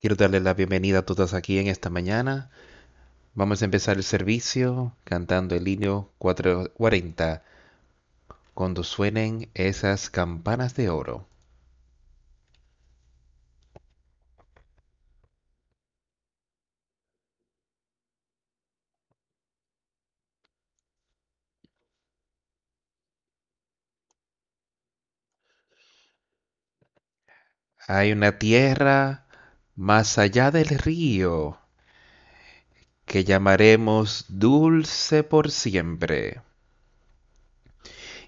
Quiero darle la bienvenida a todos aquí en esta mañana. Vamos a empezar el servicio cantando el himno 440 cuando suenen esas campanas de oro. Hay una tierra más allá del río que llamaremos dulce por siempre.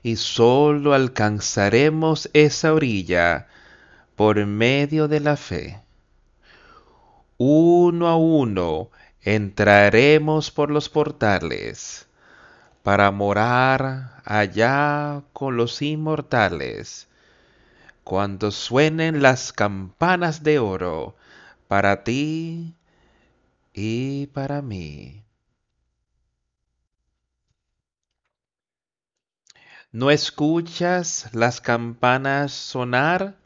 Y solo alcanzaremos esa orilla por medio de la fe. Uno a uno entraremos por los portales para morar allá con los inmortales. Cuando suenen las campanas de oro para ti y para mí. ¿No escuchas las campanas sonar?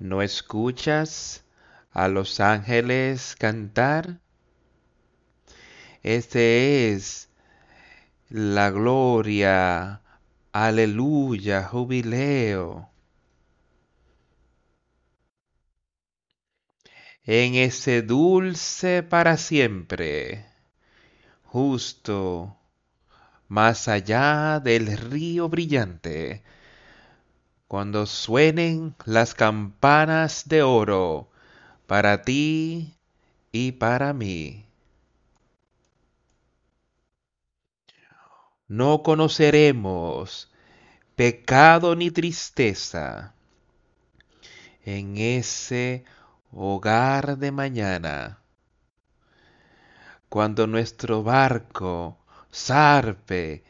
¿No escuchas a los ángeles cantar? Este es la gloria, aleluya, jubileo. En ese dulce para siempre, justo, más allá del río brillante, cuando suenen las campanas de oro para ti y para mí. No conoceremos pecado ni tristeza en ese hogar de mañana, cuando nuestro barco zarpe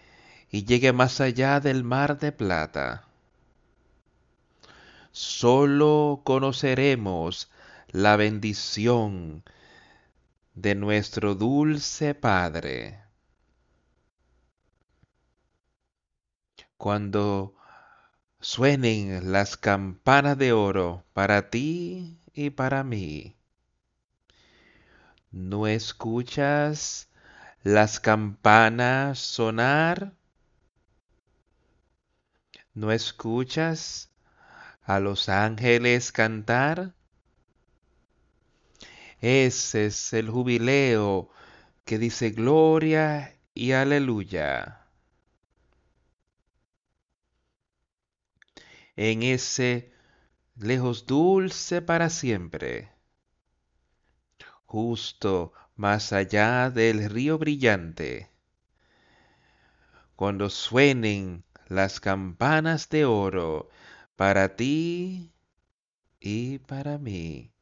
y llegue más allá del mar de plata. Solo conoceremos la bendición de nuestro dulce Padre. Cuando suenen las campanas de oro para ti y para mí. ¿No escuchas las campanas sonar? ¿No escuchas a los ángeles cantar? Ese es el jubileo que dice gloria y aleluya. En ese lejos dulce para siempre, justo más allá del río brillante, cuando suenen las campanas de oro para ti y para mí.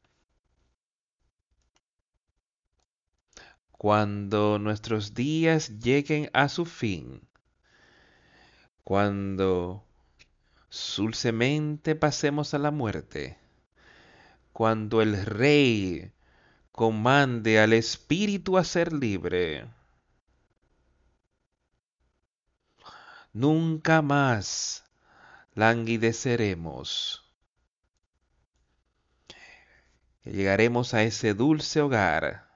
Cuando nuestros días lleguen a su fin, cuando dulcemente pasemos a la muerte, cuando el Rey comande al Espíritu a ser libre. Nunca más languideceremos. Llegaremos a ese dulce hogar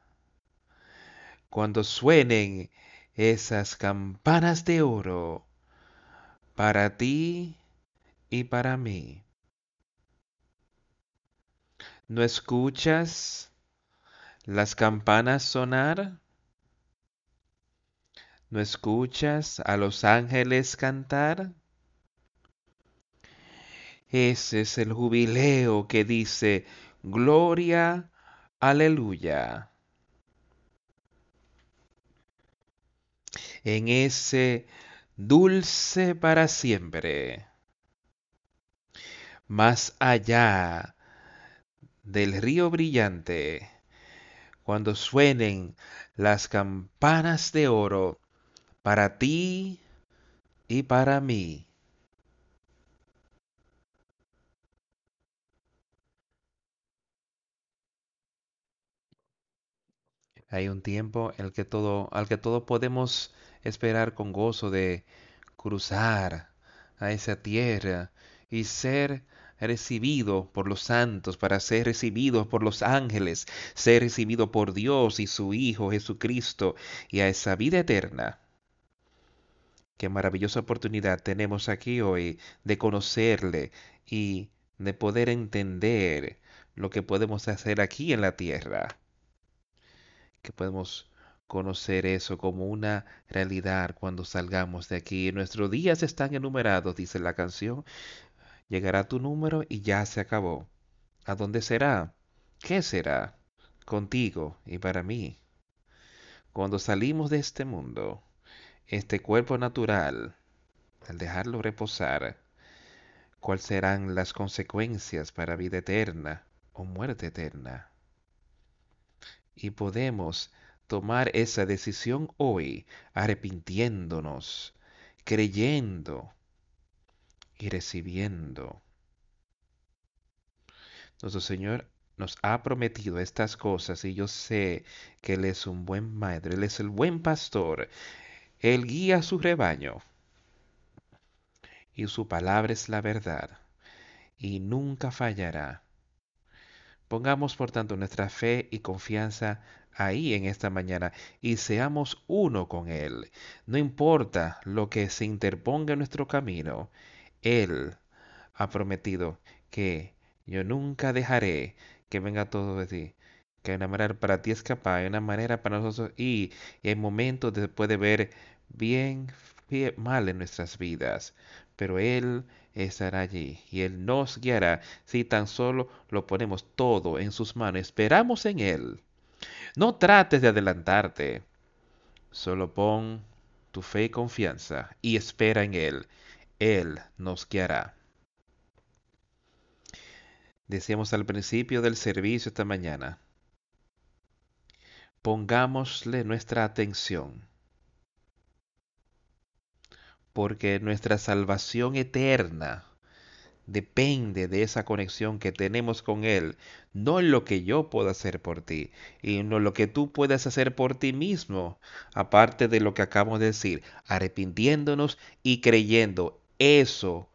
cuando suenen esas campanas de oro para ti y para mí. ¿No escuchas las campanas sonar? ¿No escuchas a los ángeles cantar? Ese es el jubileo que dice, Gloria, aleluya. En ese dulce para siempre más allá del río brillante, cuando suenen las campanas de oro para ti y para mí. Hay un tiempo el que todo, al que todo podemos esperar con gozo de cruzar a esa tierra y ser recibido por los santos, para ser recibido por los ángeles, ser recibido por Dios y su Hijo Jesucristo y a esa vida eterna. Qué maravillosa oportunidad tenemos aquí hoy de conocerle y de poder entender lo que podemos hacer aquí en la tierra. Que podemos conocer eso como una realidad cuando salgamos de aquí. Nuestros días están enumerados, dice la canción. Llegará tu número y ya se acabó. ¿A dónde será? ¿Qué será? Contigo y para mí. Cuando salimos de este mundo, este cuerpo natural, al dejarlo reposar, ¿cuáles serán las consecuencias para vida eterna o muerte eterna? Y podemos tomar esa decisión hoy, arrepintiéndonos, creyendo y recibiendo. Nuestro Señor nos ha prometido estas cosas y yo sé que Él es un buen madre, Él es el buen pastor, él guía su rebaño y su palabra es la verdad y nunca fallará. Pongamos por tanto nuestra fe y confianza ahí en esta mañana y seamos uno con Él. No importa lo que se interponga en nuestro camino, Él ha prometido que yo nunca dejaré que venga todo de ti. Que hay una manera para ti escapar, hay una manera para nosotros y, hay momentos después de ver bien, mal en nuestras vidas, pero Él estará allí y Él nos guiará si tan solo lo ponemos todo en sus manos. Esperamos en Él. No trates de adelantarte, solo pon tu fe y confianza y espera en Él. Él nos guiará. Decíamos al principio del servicio esta mañana, pongámosle nuestra atención porque nuestra salvación eterna depende de esa conexión que tenemos con Él, no en lo que yo pueda hacer por ti, y no lo que tú puedas hacer por ti mismo, aparte de lo que acabo de decir, arrepintiéndonos y creyendo, eso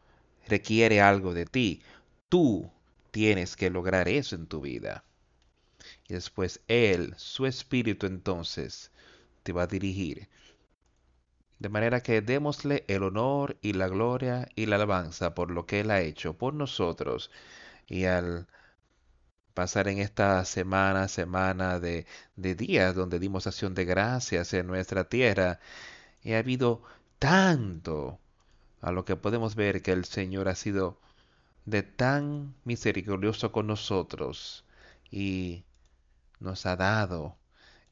requiere algo de ti. Tú tienes que lograr eso en tu vida. Y después Él, su Espíritu entonces, te va a dirigir de manera que démosle el honor y la gloria y la alabanza por lo que Él ha hecho por nosotros. Y al pasar en esta semana, semana de, de días donde dimos acción de gracias en nuestra tierra, y ha habido tanto a lo que podemos ver que el Señor ha sido de tan misericordioso con nosotros y nos ha dado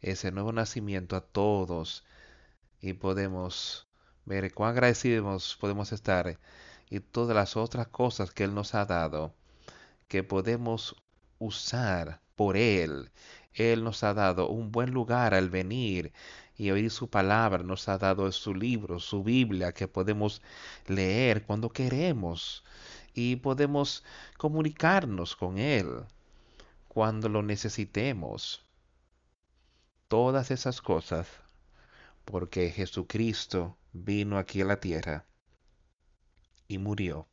ese nuevo nacimiento a todos y podemos ver cuán agradecidos podemos estar y todas las otras cosas que Él nos ha dado, que podemos usar por Él. Él nos ha dado un buen lugar al venir y oír su palabra, nos ha dado su libro, su Biblia, que podemos leer cuando queremos y podemos comunicarnos con Él cuando lo necesitemos. Todas esas cosas porque Jesucristo vino aquí a la tierra y murió.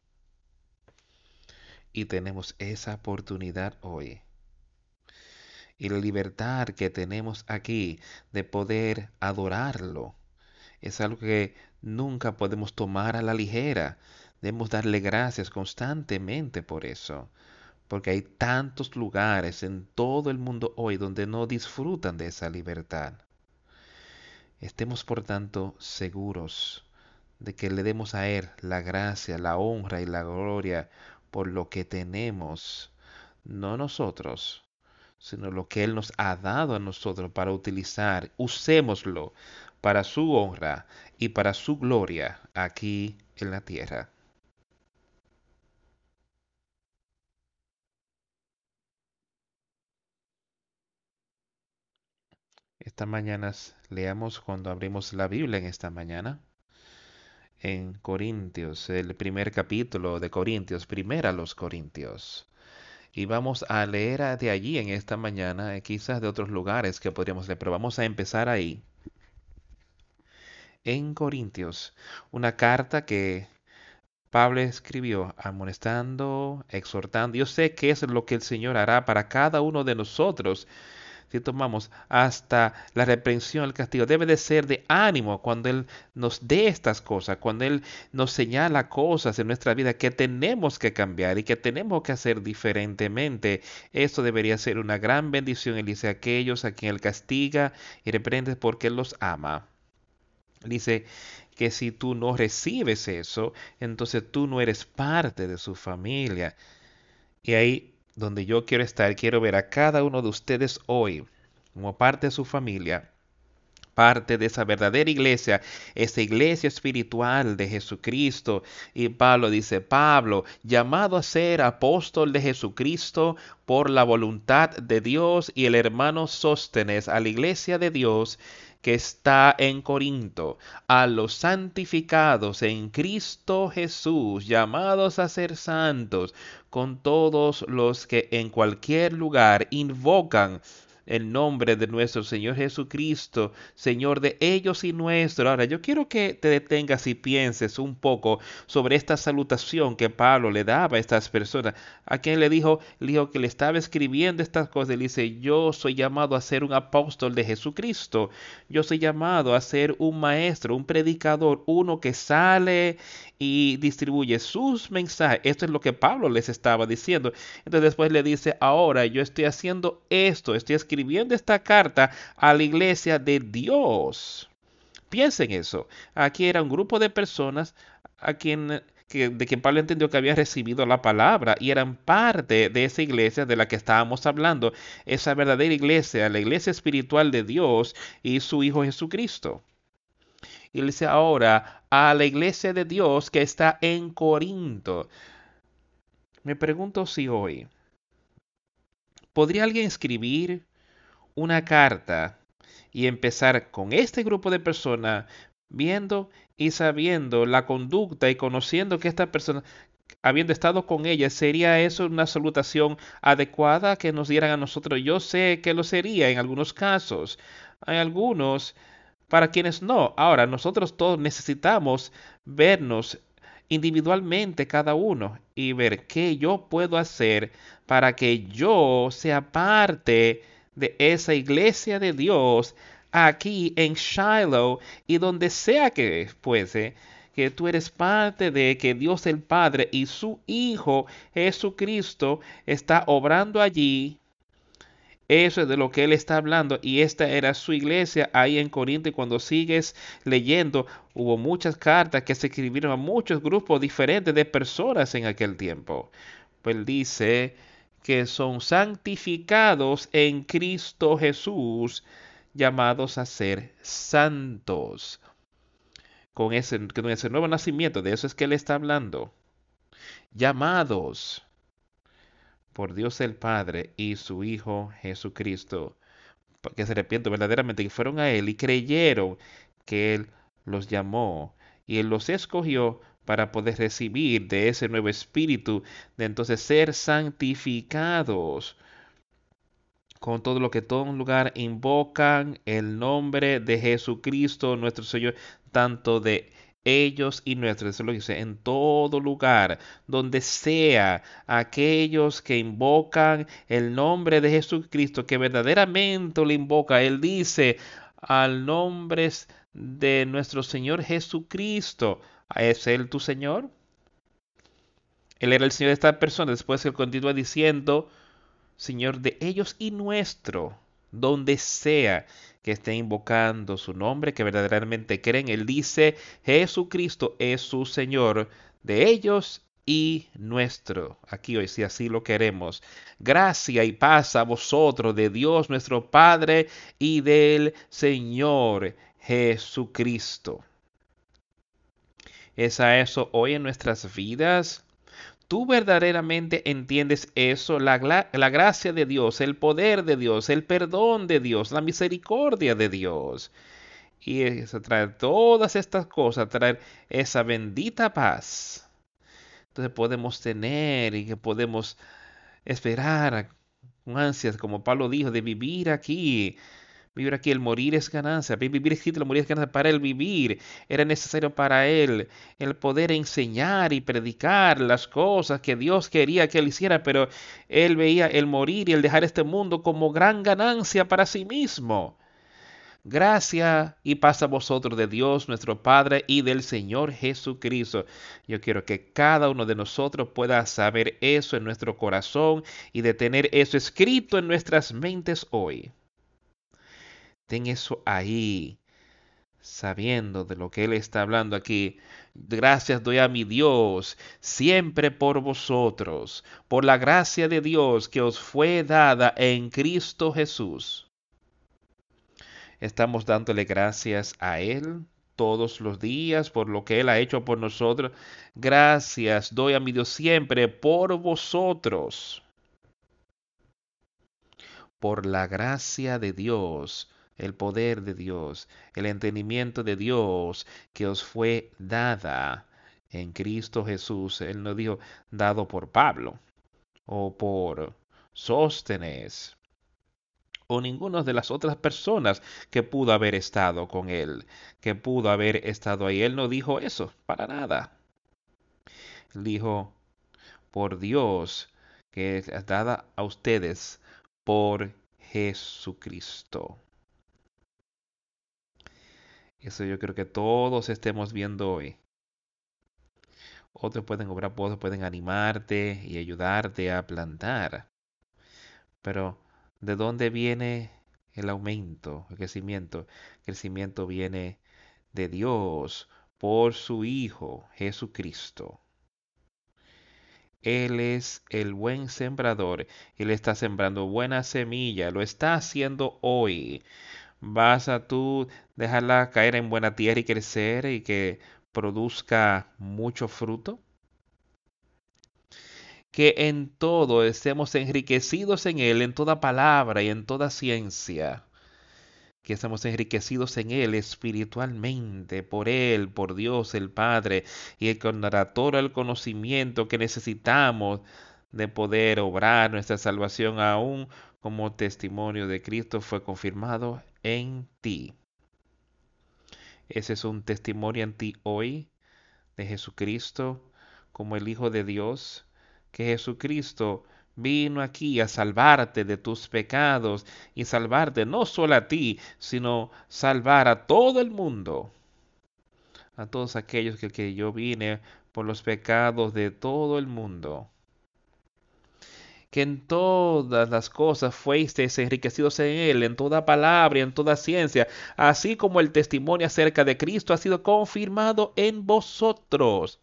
Y tenemos esa oportunidad hoy. Y la libertad que tenemos aquí de poder adorarlo es algo que nunca podemos tomar a la ligera. Debemos darle gracias constantemente por eso. Porque hay tantos lugares en todo el mundo hoy donde no disfrutan de esa libertad. Estemos por tanto seguros de que le demos a Él la gracia, la honra y la gloria por lo que tenemos, no nosotros, sino lo que Él nos ha dado a nosotros para utilizar. Usémoslo para su honra y para su gloria aquí en la tierra. Esta mañana leamos cuando abrimos la Biblia en esta mañana. En Corintios, el primer capítulo de Corintios, primera los Corintios. Y vamos a leer de allí en esta mañana, eh, quizás de otros lugares que podríamos leer, pero vamos a empezar ahí. En Corintios, una carta que Pablo escribió, amonestando, exhortando. Yo sé que es lo que el Señor hará para cada uno de nosotros si tomamos hasta la reprensión, el castigo, debe de ser de ánimo cuando Él nos dé estas cosas, cuando Él nos señala cosas en nuestra vida que tenemos que cambiar y que tenemos que hacer diferentemente. Esto debería ser una gran bendición. Él dice a aquellos a quien Él castiga y reprende porque Él los ama. Dice que si tú no recibes eso, entonces tú no eres parte de su familia. Y ahí donde yo quiero estar, quiero ver a cada uno de ustedes hoy como parte de su familia, parte de esa verdadera iglesia, esa iglesia espiritual de Jesucristo. Y Pablo dice, Pablo, llamado a ser apóstol de Jesucristo por la voluntad de Dios y el hermano Sóstenes a la iglesia de Dios que está en Corinto, a los santificados en Cristo Jesús, llamados a ser santos, con todos los que en cualquier lugar invocan el nombre de nuestro Señor Jesucristo, Señor de ellos y nuestro. Ahora, yo quiero que te detengas y pienses un poco sobre esta salutación que Pablo le daba a estas personas. A quien le dijo, le dijo que le estaba escribiendo estas cosas. Le dice, yo soy llamado a ser un apóstol de Jesucristo. Yo soy llamado a ser un maestro, un predicador, uno que sale y distribuye sus mensajes. Esto es lo que Pablo les estaba diciendo. Entonces después le dice, ahora yo estoy haciendo esto, estoy escribiendo esta carta a la iglesia de Dios. Piensen eso. Aquí era un grupo de personas a quien de quien Pablo entendió que había recibido la palabra y eran parte de esa iglesia de la que estábamos hablando, esa verdadera iglesia, la iglesia espiritual de Dios y su Hijo Jesucristo. Y le dice ahora a la iglesia de Dios que está en Corinto. Me pregunto si hoy podría alguien escribir una carta y empezar con este grupo de personas viendo y sabiendo la conducta y conociendo que esta persona, habiendo estado con ella, ¿sería eso una salutación adecuada que nos dieran a nosotros? Yo sé que lo sería en algunos casos. Hay algunos para quienes no. Ahora, nosotros todos necesitamos vernos individualmente cada uno y ver qué yo puedo hacer para que yo sea parte de esa iglesia de Dios aquí en Shiloh y donde sea que fuese, que tú eres parte de que Dios el Padre y su Hijo Jesucristo está obrando allí eso es de lo que él está hablando y esta era su iglesia ahí en Corinto y cuando sigues leyendo hubo muchas cartas que se escribieron a muchos grupos diferentes de personas en aquel tiempo. Pues dice que son santificados en Cristo Jesús, llamados a ser santos. Con ese, con ese nuevo nacimiento, de eso es que él está hablando. Llamados por Dios el Padre y su Hijo Jesucristo, que se arrepienten verdaderamente, que fueron a Él y creyeron que Él los llamó y Él los escogió para poder recibir de ese nuevo espíritu, de entonces ser santificados con todo lo que todo un lugar invocan el nombre de Jesucristo nuestro Señor, tanto de ellos y nuestros, eso lo dice, en todo lugar, donde sea aquellos que invocan el nombre de Jesucristo, que verdaderamente lo invoca, Él dice, al nombre de nuestro Señor Jesucristo, ¿es Él tu Señor? Él era el Señor de esta persona, después Él continúa diciendo, Señor de ellos y nuestro, donde sea que estén invocando su nombre, que verdaderamente creen. Él dice, Jesucristo es su Señor de ellos y nuestro. Aquí hoy, si así lo queremos. Gracia y paz a vosotros de Dios nuestro Padre y del Señor Jesucristo. ¿Es a eso hoy en nuestras vidas? Tú verdaderamente entiendes eso, la, gracia de Dios, el poder de Dios, el perdón de Dios, la misericordia de Dios. Y eso, traer todas estas cosas, traer esa bendita paz. Entonces podemos tener y que podemos esperar con ansias, como Pablo dijo, de vivir aquí Vivir aquí, el morir es ganancia. Vivir aquí, el morir es ganancia. Para él vivir era necesario para él el poder enseñar y predicar las cosas que Dios quería que él hiciera, pero él veía el morir y el dejar este mundo como gran ganancia para sí mismo. Gracia y paz a vosotros de Dios nuestro Padre y del Señor Jesucristo. Yo quiero que cada uno de nosotros pueda saber eso en nuestro corazón y de tener eso escrito en nuestras mentes hoy. Ten eso ahí, sabiendo de lo que Él está hablando aquí. Gracias doy a mi Dios siempre por vosotros, por la gracia de Dios que os fue dada en Cristo Jesús Estamos dándole gracias a Él todos los días por lo que Él ha hecho por nosotros. Gracias doy a mi Dios siempre por vosotros. Por la gracia de Dios, el poder de Dios, el entendimiento de Dios que os fue dada en Cristo Jesús. Él no dijo dado por Pablo o por Sóstenes o ninguna de las otras personas que pudo haber estado con él, que pudo haber estado ahí. Él no dijo eso, para nada. dijo, por Dios, que es dada a ustedes por Jesucristo. Eso yo creo que todos estemos viendo hoy. Otros pueden obrar, otros pueden animarte y ayudarte a plantar. Pero ¿De dónde viene el aumento, el crecimiento? El crecimiento viene de Dios por su Hijo Jesucristo. Él es el buen sembrador. Él está sembrando buena semilla. Lo está haciendo hoy. ¿Vas a tú dejarla caer en buena tierra y crecer y que produzca mucho fruto? que en todo estemos enriquecidos en Él, en toda palabra y en toda ciencia, que estemos enriquecidos en Él espiritualmente, por Él, por Dios el Padre, y con todo el conocimiento que necesitamos de poder obrar nuestra salvación aún como testimonio de Cristo fue confirmado en ti. Ese es un testimonio en ti hoy de Jesucristo como el Hijo de Dios que Jesucristo vino aquí a salvarte de tus pecados y salvarte no solo a ti, sino salvar a todo el mundo, a todos aquellos que, que yo vine por los pecados de todo el mundo que en todas las cosas fuisteis enriquecidos en él, en toda palabra y en toda ciencia, así como el testimonio acerca de Cristo ha sido confirmado en vosotros.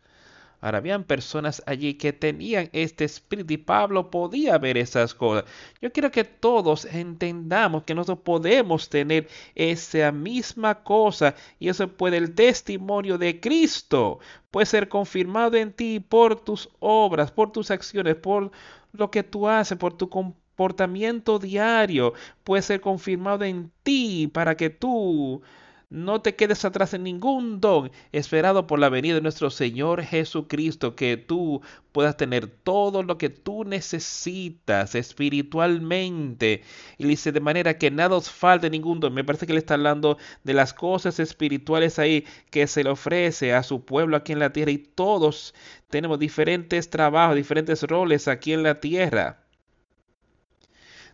Ahora, habían personas allí que tenían este espíritu y Pablo podía ver esas cosas. Yo quiero que todos entendamos que nosotros podemos tener esa misma cosa y eso puede el testimonio de Cristo. Puede ser confirmado en ti por tus obras, por tus acciones, por lo que tú haces, por tu comportamiento diario. Puede ser confirmado en ti para que tú no te quedes atrás en ningún don esperado por la venida de nuestro Señor Jesucristo, que tú puedas tener todo lo que tú necesitas espiritualmente. Y dice de manera que nada os falte ningún don. Me parece que le está hablando de las cosas espirituales ahí que se le ofrece a su pueblo aquí en la tierra. Y todos tenemos diferentes trabajos, diferentes roles aquí en la tierra.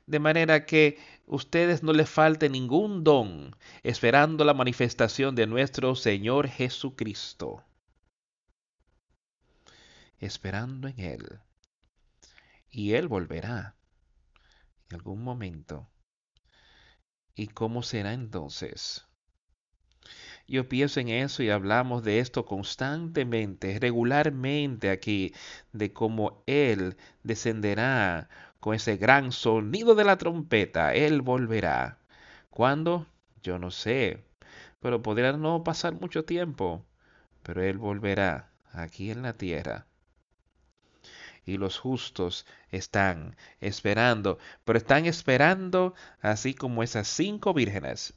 De manera que ustedes no les falte ningún don, esperando la manifestación de nuestro Señor Jesucristo. Esperando en Él. Y Él volverá en algún momento. ¿Y cómo será entonces? Yo pienso en eso y hablamos de esto constantemente, regularmente aquí, de cómo Él descenderá con ese gran sonido de la trompeta, Él volverá. ¿Cuándo? Yo no sé, pero podría no pasar mucho tiempo, pero Él volverá aquí en la tierra. Y los justos están esperando, pero están esperando así como esas cinco vírgenes.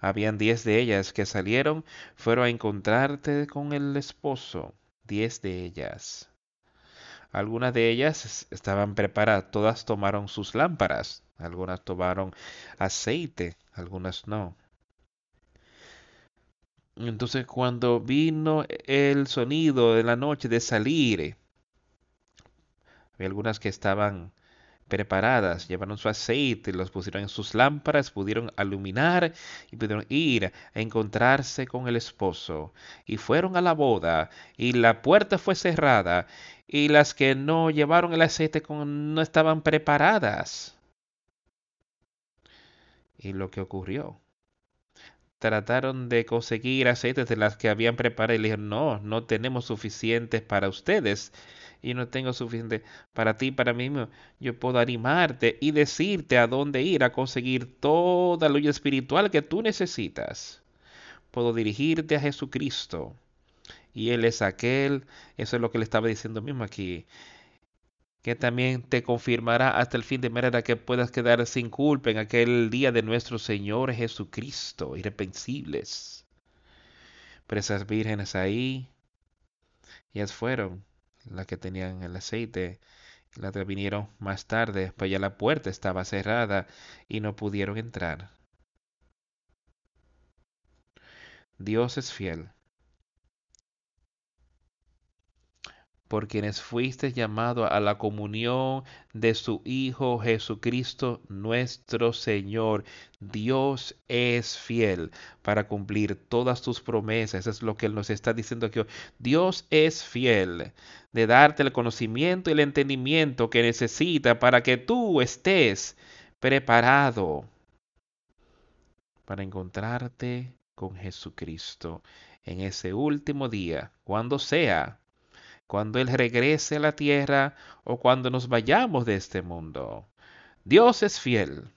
Habían diez de ellas que salieron, fueron a encontrarte con el esposo, diez de ellas. Algunas de ellas estaban preparadas, todas tomaron sus lámparas, algunas tomaron aceite, algunas no. Entonces cuando vino el sonido de la noche de salir, había algunas que estaban preparadas, llevaron su aceite, los pusieron en sus lámparas, pudieron iluminar y pudieron ir a encontrarse con el esposo. Y fueron a la boda y la puerta fue cerrada y las que no llevaron el aceite no estaban preparadas. Y lo que ocurrió. Trataron de conseguir aceites de las que habían preparado y le dijeron, no, no tenemos suficientes para ustedes y no tengo suficiente para ti, para mí, yo puedo animarte y decirte a dónde ir a conseguir toda la luz espiritual que tú necesitas. Puedo dirigirte a Jesucristo. Y Él es aquel, eso es lo que le estaba diciendo mismo aquí, que también te confirmará hasta el fin de manera que puedas quedar sin culpa en aquel día de nuestro Señor Jesucristo, irreprensibles. Pero esas vírgenes ahí, ellas fueron las que tenían el aceite. Las que vinieron más tarde, pues ya la puerta estaba cerrada y no pudieron entrar. Dios es fiel. Por quienes fuiste llamado a la comunión de su Hijo Jesucristo nuestro Señor. Dios es fiel para cumplir todas tus promesas. Eso es lo que Él nos está diciendo aquí. Dios es fiel de darte el conocimiento y el entendimiento que necesita para que tú estés preparado para encontrarte con Jesucristo en ese último día, cuando sea cuando Él regrese a la tierra o cuando nos vayamos de este mundo. Dios es fiel.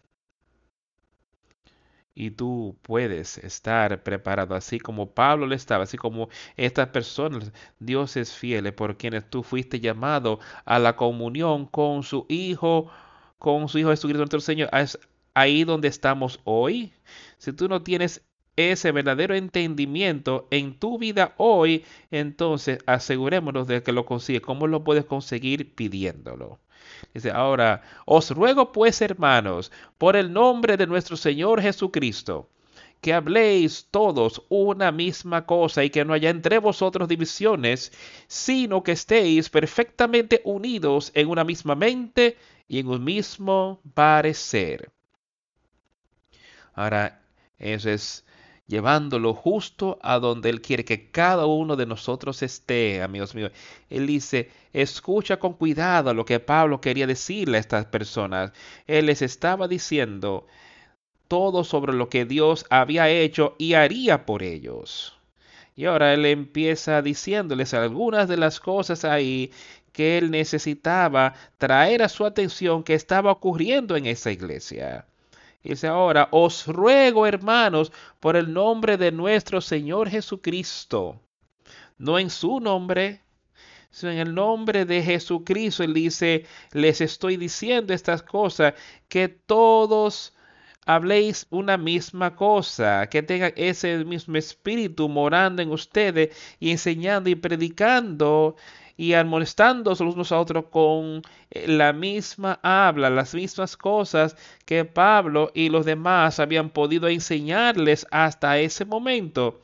Y tú puedes estar preparado, así como Pablo le estaba, así como estas personas. Dios es fiel por quienes tú fuiste llamado a la comunión con su Hijo, con su Hijo Jesucristo nuestro Señor. Es ahí donde estamos hoy. Si tú no tienes ese verdadero entendimiento en tu vida hoy, entonces asegurémonos de que lo consigue. ¿Cómo lo puedes conseguir? Pidiéndolo. Dice, ahora, os ruego pues, hermanos, por el nombre de nuestro Señor Jesucristo, que habléis todos una misma cosa y que no haya entre vosotros divisiones, sino que estéis perfectamente unidos en una misma mente y en un mismo parecer. Ahora, eso es llevándolo justo a donde Él quiere que cada uno de nosotros esté, amigos míos. Él dice, escucha con cuidado lo que Pablo quería decirle a estas personas. Él les estaba diciendo todo sobre lo que Dios había hecho y haría por ellos. Y ahora Él empieza diciéndoles algunas de las cosas ahí que Él necesitaba traer a su atención que estaba ocurriendo en esa iglesia. Dice ahora, os ruego, hermanos, por el nombre de nuestro Señor Jesucristo, no en su nombre, sino en el nombre de Jesucristo. Él dice, les estoy diciendo estas cosas, que todos habléis una misma cosa, que tengan ese mismo espíritu morando en ustedes y enseñando y predicando y amonestándonos los unos a otros con eh, la misma habla, las mismas cosas que Pablo y los demás habían podido enseñarles hasta ese momento.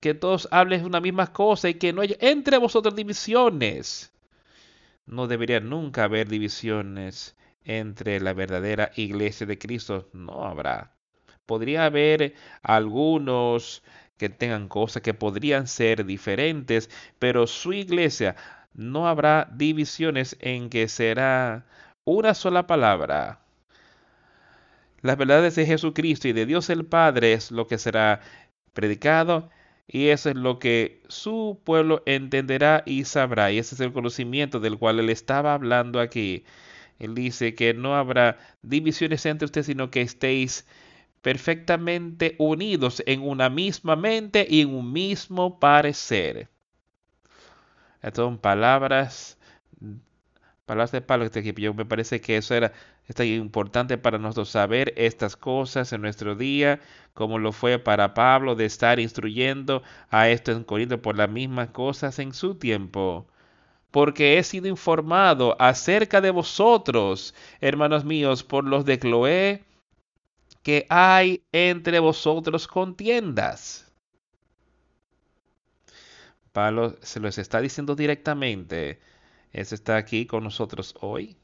Que todos hablen una misma cosa y que no haya entre vosotros divisiones. No debería nunca haber divisiones entre la verdadera iglesia de Cristo. No habrá. Podría haber algunos que tengan cosas que podrían ser diferentes, pero su iglesia no habrá divisiones en que será una sola palabra. Las verdades de Jesucristo y de Dios el Padre es lo que será predicado y eso es lo que su pueblo entenderá y sabrá. Y ese es el conocimiento del cual él estaba hablando aquí. Él dice que no habrá divisiones entre ustedes, sino que estéis perfectamente unidos en una misma mente y en un mismo parecer. Estas son palabras, palabras de Pablo que me parece que eso era está importante para nosotros saber estas cosas en nuestro día, como lo fue para Pablo de estar instruyendo a estos en Corinto por las mismas cosas en su tiempo porque he sido informado acerca de vosotros, hermanos míos, por los de Cloé, que hay entre vosotros contiendas. Pablo se los está diciendo directamente. Eso está aquí con nosotros hoy.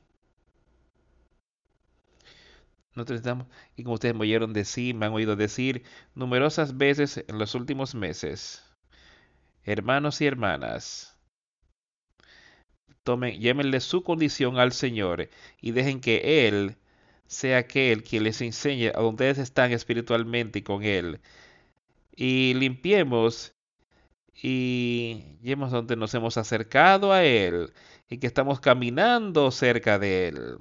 Nosotros estamos, y como ustedes me oyeron decir, me han oído decir numerosas veces en los últimos meses, hermanos y hermanas, tomen, llévenle su condición al Señor y dejen que Él sea aquel quien les enseñe a ustedes están espiritualmente con Él. Y limpiemos y lleguemos donde nos hemos acercado a Él y que estamos caminando cerca de Él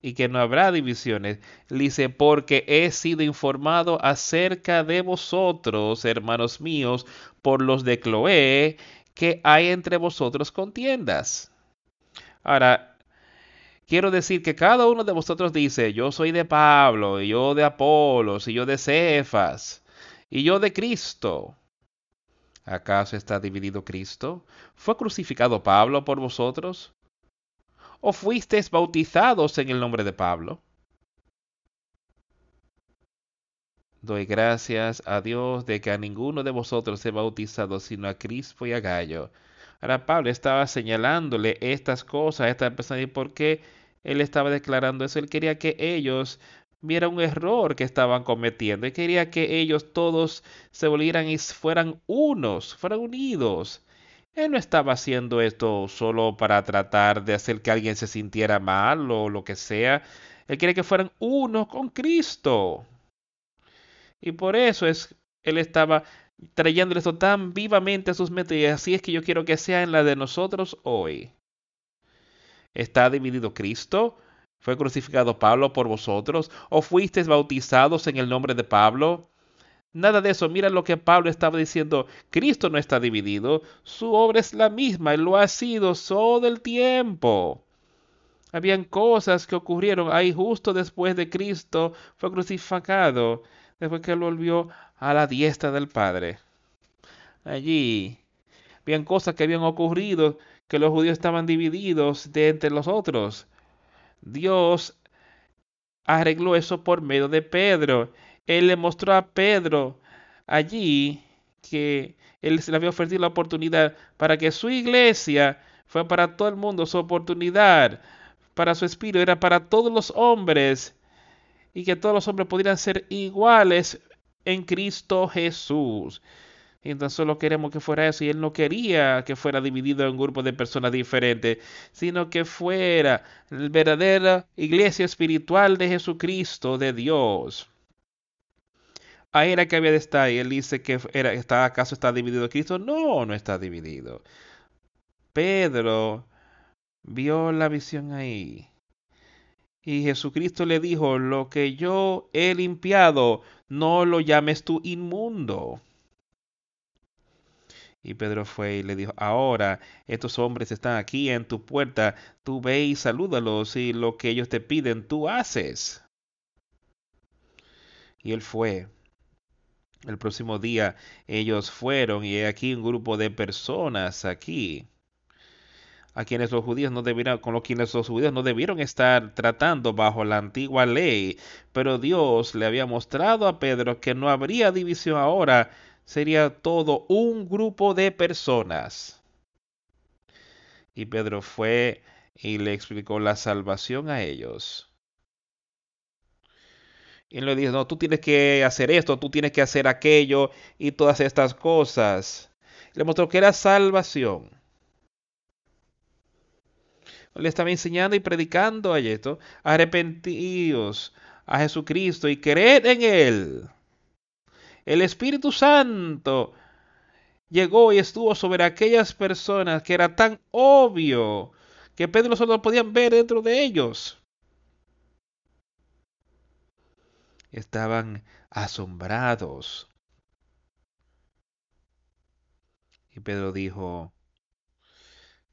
y que no habrá divisiones. Dice, porque he sido informado acerca de vosotros, hermanos míos, por los de Cloé, que hay entre vosotros contiendas. Ahora, quiero decir que cada uno de vosotros dice, yo soy de Pablo, y yo de Apolos, y yo de Cefas, y yo de Cristo. ¿Acaso está dividido Cristo? ¿Fue crucificado Pablo por vosotros? ¿O fuisteis bautizados en el nombre de Pablo? Doy gracias a Dios de que a ninguno de vosotros he bautizado sino a Crispo y a Gallo. Ahora Pablo estaba señalándole estas cosas a esta persona y por qué él estaba declarando eso. Él quería que ellos vieran un error que estaban cometiendo. Él quería que ellos todos se volvieran y fueran unos, fueran unidos. Él no estaba haciendo esto solo para tratar de hacer que alguien se sintiera mal o lo que sea. Él quiere que fueran uno con Cristo. Y por eso es, él estaba trayendo esto tan vivamente a sus mentes. Y así es que yo quiero que sea en la de nosotros hoy. ¿Está dividido Cristo? ¿Fue crucificado Pablo por vosotros? ¿O fuisteis bautizados en el nombre de Pablo? Nada de eso. Mira lo que Pablo estaba diciendo. Cristo no está dividido. Su obra es la misma. Él lo ha sido todo el tiempo. Habían cosas que ocurrieron ahí justo después de Cristo fue crucificado, después que él volvió a la diestra del Padre. Allí habían cosas que habían ocurrido que los judíos estaban divididos de entre los otros. Dios arregló eso por medio de Pedro él le mostró a Pedro allí que él se le había ofrecido la oportunidad para que su iglesia fue para todo el mundo, su oportunidad para su espíritu era para todos los hombres y que todos los hombres pudieran ser iguales en Cristo Jesús. Y entonces solo queremos que fuera eso. Y él no quería que fuera dividido en un grupo de personas diferentes, sino que fuera la verdadera iglesia espiritual de Jesucristo, de Dios. Ahí era que había de estar. Y él dice que era, ¿acaso está dividido Cristo? No, no está dividido. Pedro vio la visión ahí. Y Jesucristo le dijo, lo que yo he limpiado, no lo llames tú inmundo. Y Pedro fue y le dijo, ahora estos hombres están aquí en tu puerta, tú ve y salúdalos y lo que ellos te piden, tú haces. Y él fue. El próximo día ellos fueron y aquí un grupo de personas aquí a quienes los judíos no debieron, con los quienes los judíos no debieron estar tratando bajo la antigua ley, pero Dios le había mostrado a Pedro que no habría división ahora, sería todo un grupo de personas. Y Pedro fue y le explicó la salvación a ellos. Y le dijo, no, tú tienes que hacer esto, tú tienes que hacer aquello y todas estas cosas. Le mostró que era salvación. Le estaba enseñando y predicando a esto. Arrepentíos a Jesucristo y creed en Él. El Espíritu Santo llegó y estuvo sobre aquellas personas que era tan obvio que Pedro solo podían ver dentro de ellos. estaban asombrados. Y Pedro dijo,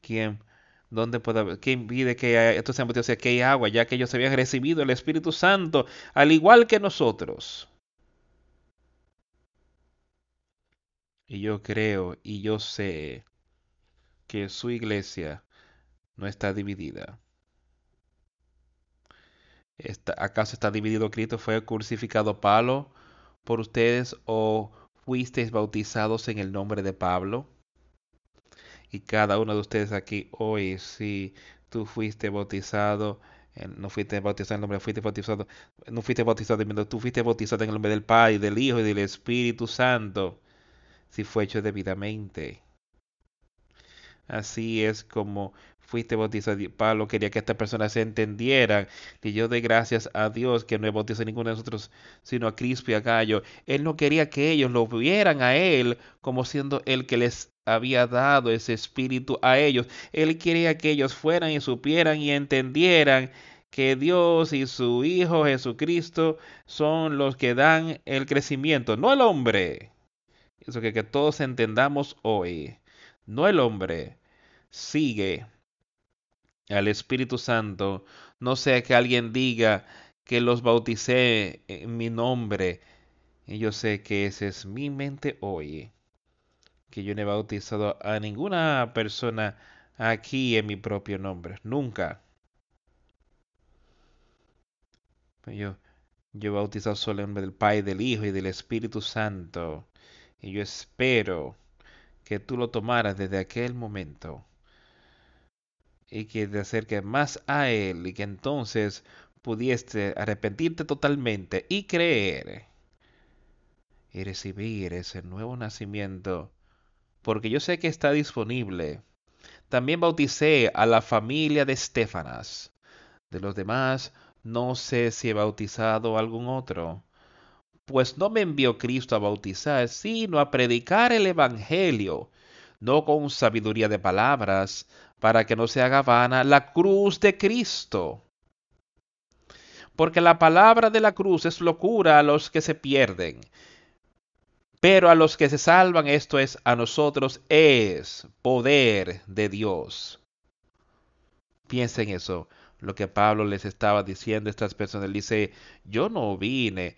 ¿quién, dónde puede, quién pide que haya, esto sea que hay agua, ya que ellos habían recibido el Espíritu Santo, al igual que nosotros? Y yo creo y yo sé que su iglesia no está dividida. ¿Acaso está dividido Cristo? ¿Fue crucificado Pablo por ustedes o fuisteis bautizados en el nombre de Pablo? Y cada uno de ustedes aquí hoy, si tú fuiste bautizado, no fuiste bautizado en el nombre, fuiste bautizado, no fuiste bautizado tú fuiste bautizado en el nombre del Padre, del Hijo y del Espíritu Santo, si fue hecho debidamente. Así es como fuiste bautizado. Pablo quería que estas personas se entendieran. Y yo doy gracias a Dios que no he bautizado a ninguno de nosotros, sino a Cristo y a Gallo. Él no quería que ellos lo vieran a Él como siendo el que les había dado ese espíritu a ellos. Él quería que ellos fueran y supieran y entendieran que Dios y su Hijo Jesucristo son los que dan el crecimiento, no el hombre. Eso que, que todos entendamos hoy. No el hombre. Sigue al Espíritu Santo. No sea que alguien diga que los bauticé en mi nombre. Y yo sé que esa es mi mente hoy. Que yo no he bautizado a ninguna persona aquí en mi propio nombre. Nunca. Yo, yo he bautizado solo en nombre del Padre, del Hijo y del Espíritu Santo. Y yo espero que tú lo tomaras desde aquel momento y que te acerques más a Él y que entonces pudieste arrepentirte totalmente y creer y recibir ese nuevo nacimiento, porque yo sé que está disponible. También bauticé a la familia de Estefanas. De los demás, no sé si he bautizado a algún otro. Pues no me envió Cristo a bautizar, sino a predicar el Evangelio, no con sabiduría de palabras, para que no se haga vana la cruz de Cristo. Porque la palabra de la cruz es locura a los que se pierden, pero a los que se salvan, esto es, a nosotros es poder de Dios. Piensen eso, lo que Pablo les estaba diciendo a estas personas. Él dice, yo no vine,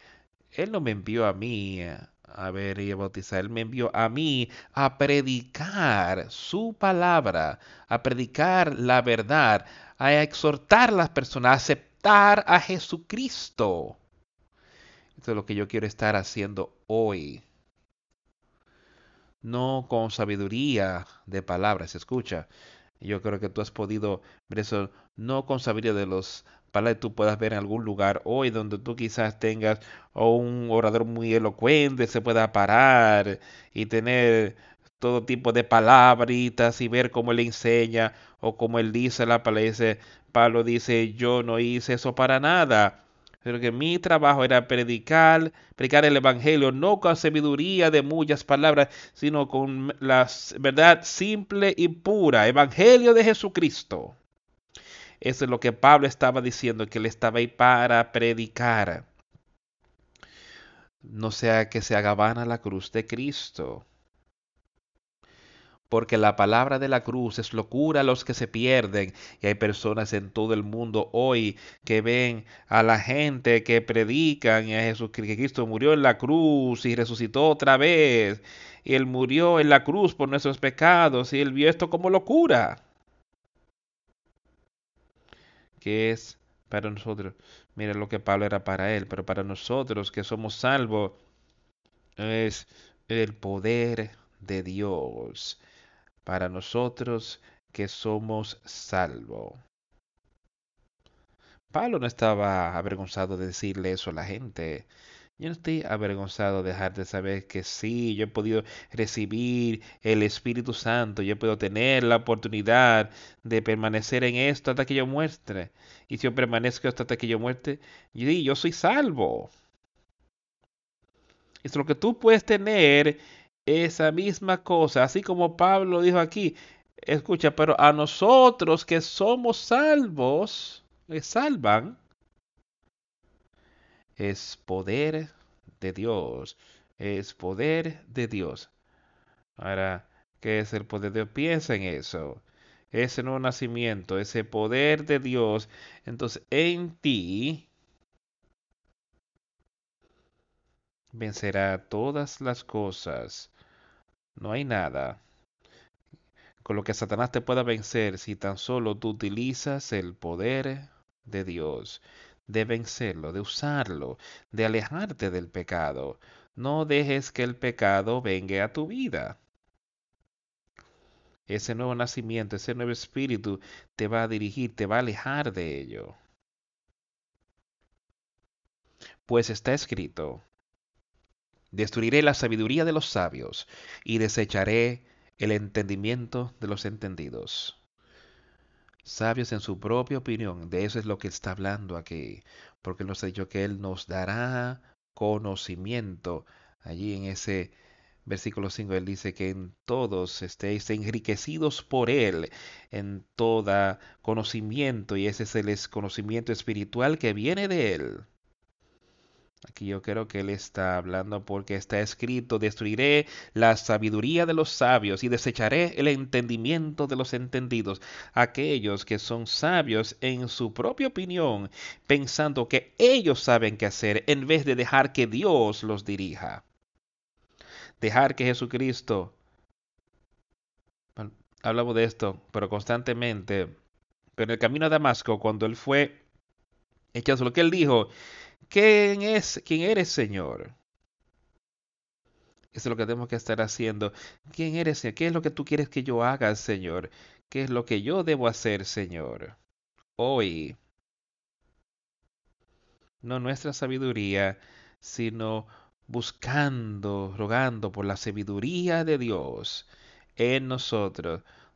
Él no me envió a mí a ver y a bautizar. Él me envió a mí a predicar su palabra, a predicar la verdad, a exhortar a las personas a aceptar a Jesucristo. Esto es lo que yo quiero estar haciendo hoy. No con sabiduría de palabras, escucha. Yo creo que tú has podido ver eso, no con sabiduría de los para que tú puedas ver en algún lugar hoy donde tú quizás tengas o un orador muy elocuente, se pueda parar y tener todo tipo de palabritas y ver cómo él enseña o cómo él dice la palabra. Pablo dice, yo no hice eso para nada. Pero que mi trabajo era predicar, predicar el Evangelio, no con sabiduría de muchas palabras, sino con la verdad simple y pura, Evangelio de Jesucristo. Eso es lo que Pablo estaba diciendo, que él estaba ahí para predicar. No sea que se haga vana la cruz de Cristo. Porque la palabra de la cruz es locura a los que se pierden. Y hay personas en todo el mundo hoy que ven a la gente que predican a Jesús que Cristo murió en la cruz y resucitó otra vez. Y él murió en la cruz por nuestros pecados. Y él vio esto como locura que es para nosotros. Mira lo que Pablo era para él, pero para nosotros que somos salvos es el poder de Dios. Para nosotros que somos salvos. Pablo no estaba avergonzado de decirle eso a la gente. Yo no estoy avergonzado de dejar de saber que sí, yo he podido recibir el Espíritu Santo, yo podido tener la oportunidad de permanecer en esto hasta que yo muestre. Y si yo permanezco hasta que yo muerte, yo, yo soy salvo. Es lo que tú puedes tener esa misma cosa, así como Pablo dijo aquí. Escucha, pero a nosotros que somos salvos, me salvan es poder de Dios. Es poder de Dios. Ahora, ¿qué es el poder de Dios? Piensa en eso. Ese nuevo nacimiento, ese poder de Dios. Entonces, en ti vencerá todas las cosas. No hay nada con lo que Satanás te pueda vencer si tan solo tú utilizas el poder de Dios, de vencerlo, de usarlo, de alejarte del pecado. No dejes que el pecado venga a tu vida. Ese nuevo nacimiento, ese nuevo espíritu te va a dirigir, te va a alejar de ello. Pues está escrito, destruiré la sabiduría de los sabios y desecharé el entendimiento de los entendidos. Sabios en su propia opinión, de eso es lo que está hablando aquí, porque nos ha dicho que Él nos dará conocimiento. Allí en ese versículo 5 Él dice que en todos estéis enriquecidos por Él, en toda conocimiento, y ese es el conocimiento espiritual que viene de Él. Aquí yo creo que él está hablando porque está escrito, destruiré la sabiduría de los sabios y desecharé el entendimiento de los entendidos, aquellos que son sabios en su propia opinión, pensando que ellos saben qué hacer en vez de dejar que Dios los dirija. Dejar que Jesucristo, hablamos de esto, pero constantemente, pero en el camino a Damasco, cuando él fue echado, lo que él dijo, ¿Quién es? ¿Quién eres, Señor? Eso es lo que tenemos que estar haciendo. ¿Quién eres, Señor? ¿Qué es lo que tú quieres que yo haga, Señor? ¿Qué es lo que yo debo hacer, Señor? Hoy. No nuestra sabiduría, sino buscando, rogando por la sabiduría de Dios en nosotros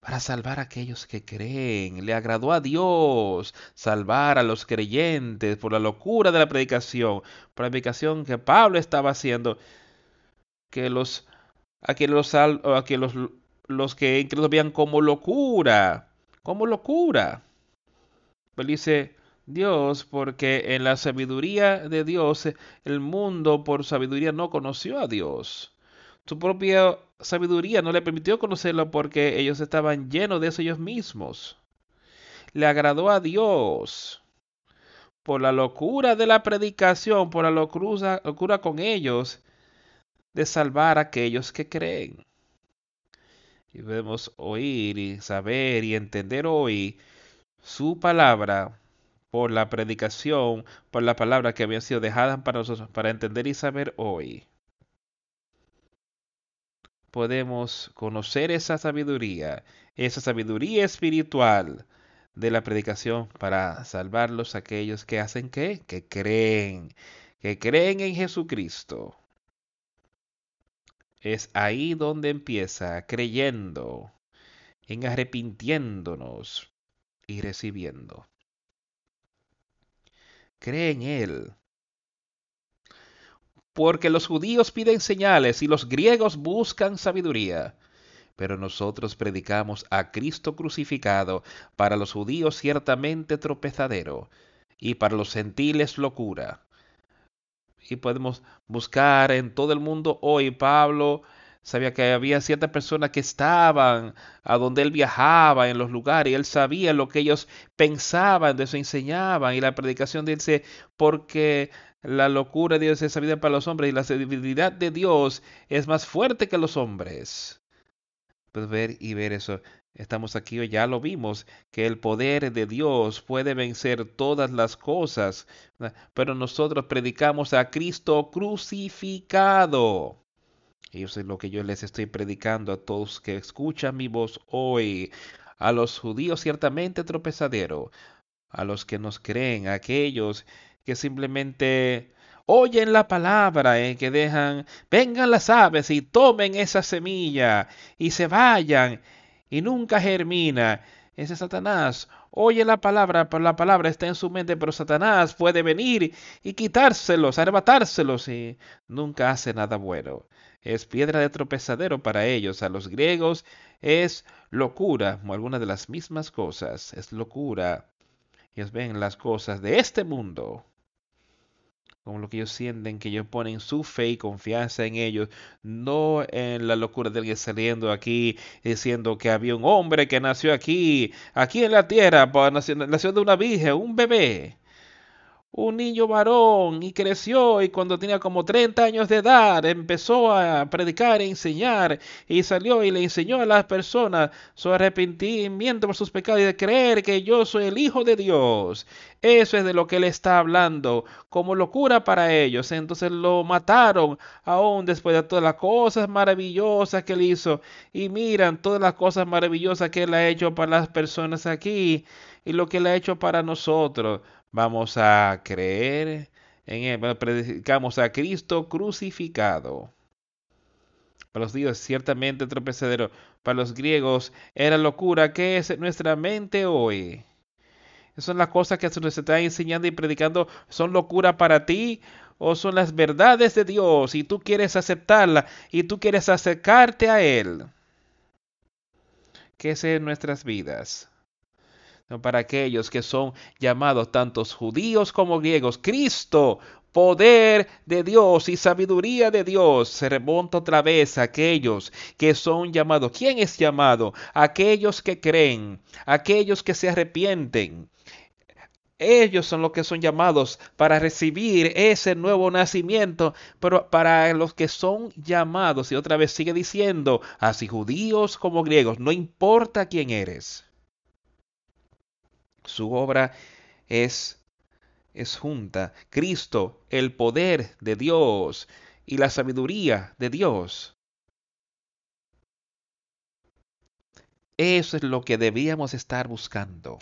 para salvar a aquellos que creen. Le agradó a Dios salvar a los creyentes por la locura de la predicación, la predicación que Pablo estaba haciendo, que los a que los, a que los, que incluso veían como locura, como locura. Pero dice Dios, porque en la sabiduría de Dios el mundo por sabiduría no conoció a Dios. Su propia sabiduría no le permitió conocerlo porque ellos estaban llenos de eso ellos mismos. Le agradó a Dios por la locura de la predicación, por la locura, locura con ellos, de salvar a aquellos que creen. Y debemos oír y saber y entender hoy su palabra por la predicación, por la palabra que habían sido dejadas para nosotros, para entender y saber hoy podemos conocer esa sabiduría, esa sabiduría espiritual de la predicación para salvarlos aquellos que hacen qué? Que creen, que creen en Jesucristo. Es ahí donde empieza creyendo, en arrepintiéndonos y recibiendo. Cree en Él, porque los judíos piden señales y los griegos buscan sabiduría. Pero nosotros predicamos a Cristo crucificado, para los judíos ciertamente tropezadero, y para los gentiles locura. Y podemos buscar en todo el mundo hoy, Pablo sabía que había ciertas personas que estaban a donde él viajaba, en los lugares, y él sabía lo que ellos pensaban, de eso enseñaban, y la predicación dice, porque la locura de Dios es sabida para los hombres y la debilidad de Dios es más fuerte que los hombres. Puedes ver y ver eso. Estamos aquí ya lo vimos, que el poder de Dios puede vencer todas las cosas, pero nosotros predicamos a Cristo crucificado. Y eso es lo que yo les estoy predicando a todos que escuchan mi voz hoy. A los judíos ciertamente tropezadero, a los que nos creen, a aquellos que simplemente oyen la palabra, y que dejan, vengan las aves y tomen esa semilla y se vayan y nunca germina. Ese Satanás oye la palabra, pero la palabra está en su mente, pero Satanás puede venir y quitárselos, arrebatárselos y nunca hace nada bueno. Es piedra de tropezadero para ellos. A los griegos es locura, o alguna de las mismas cosas. Es locura. Ellos ven las cosas de este mundo como lo que ellos sienten, que ellos ponen su fe y confianza en ellos, no en la locura de alguien saliendo aquí diciendo que había un hombre que nació aquí, aquí en la tierra, nació, nació de una virgen, un bebé un niño varón y creció y cuando tenía como 30 años de edad empezó a predicar e enseñar y salió y le enseñó a las personas su arrepentimiento por sus pecados y de creer que yo soy el Hijo de Dios. Eso es de lo que él está hablando como locura para ellos. Entonces lo mataron aún después de todas las cosas maravillosas que él hizo. Y miran todas las cosas maravillosas que él ha hecho para las personas aquí y lo que él ha hecho para nosotros vamos a creer en él, predicamos a Cristo crucificado. Para los judíos, ciertamente tropezadero. Para los griegos, era locura. ¿Qué es nuestra mente hoy? son las cosas que se nos está enseñando y predicando. ¿Son locura para ti? ¿O son las verdades de Dios y tú quieres aceptarla y tú quieres acercarte a Él? ¿Qué es en nuestras vidas? Para aquellos que son llamados tantos judíos como griegos. Cristo, poder de Dios y sabiduría de Dios, se remonta otra vez a aquellos que son llamados. ¿Quién es llamado? Aquellos que creen, aquellos que se arrepienten. Ellos son los que son llamados para recibir ese nuevo nacimiento, pero para los que son llamados, y otra vez sigue diciendo, así judíos como griegos, no importa quién eres. Su obra es, es junta. Cristo, el poder de Dios y la sabiduría de Dios. Eso es lo que debíamos estar buscando.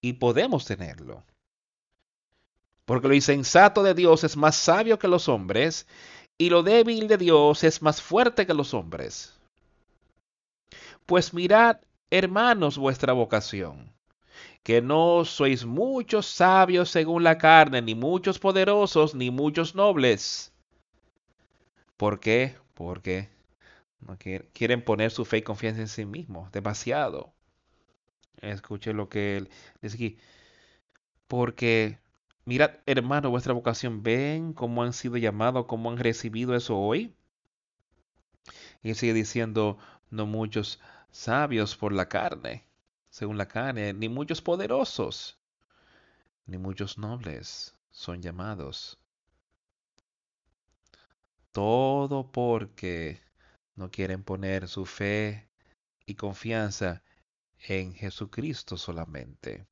Y podemos tenerlo. Porque lo insensato de Dios es más sabio que los hombres, y lo débil de Dios es más fuerte que los hombres. Pues mirad, hermanos, vuestra vocación que no sois muchos sabios según la carne, ni muchos poderosos, ni muchos nobles. ¿Por qué? Porque no quieren poner su fe y confianza en sí mismos, demasiado. Escuche lo que él dice aquí. Porque, mirad, hermano, vuestra vocación, ven cómo han sido llamados, cómo han recibido eso hoy. Y sigue diciendo, no muchos sabios por la carne según la carne, ni muchos poderosos, ni muchos nobles son llamados. Todo porque no quieren poner su fe y confianza en Jesucristo solamente,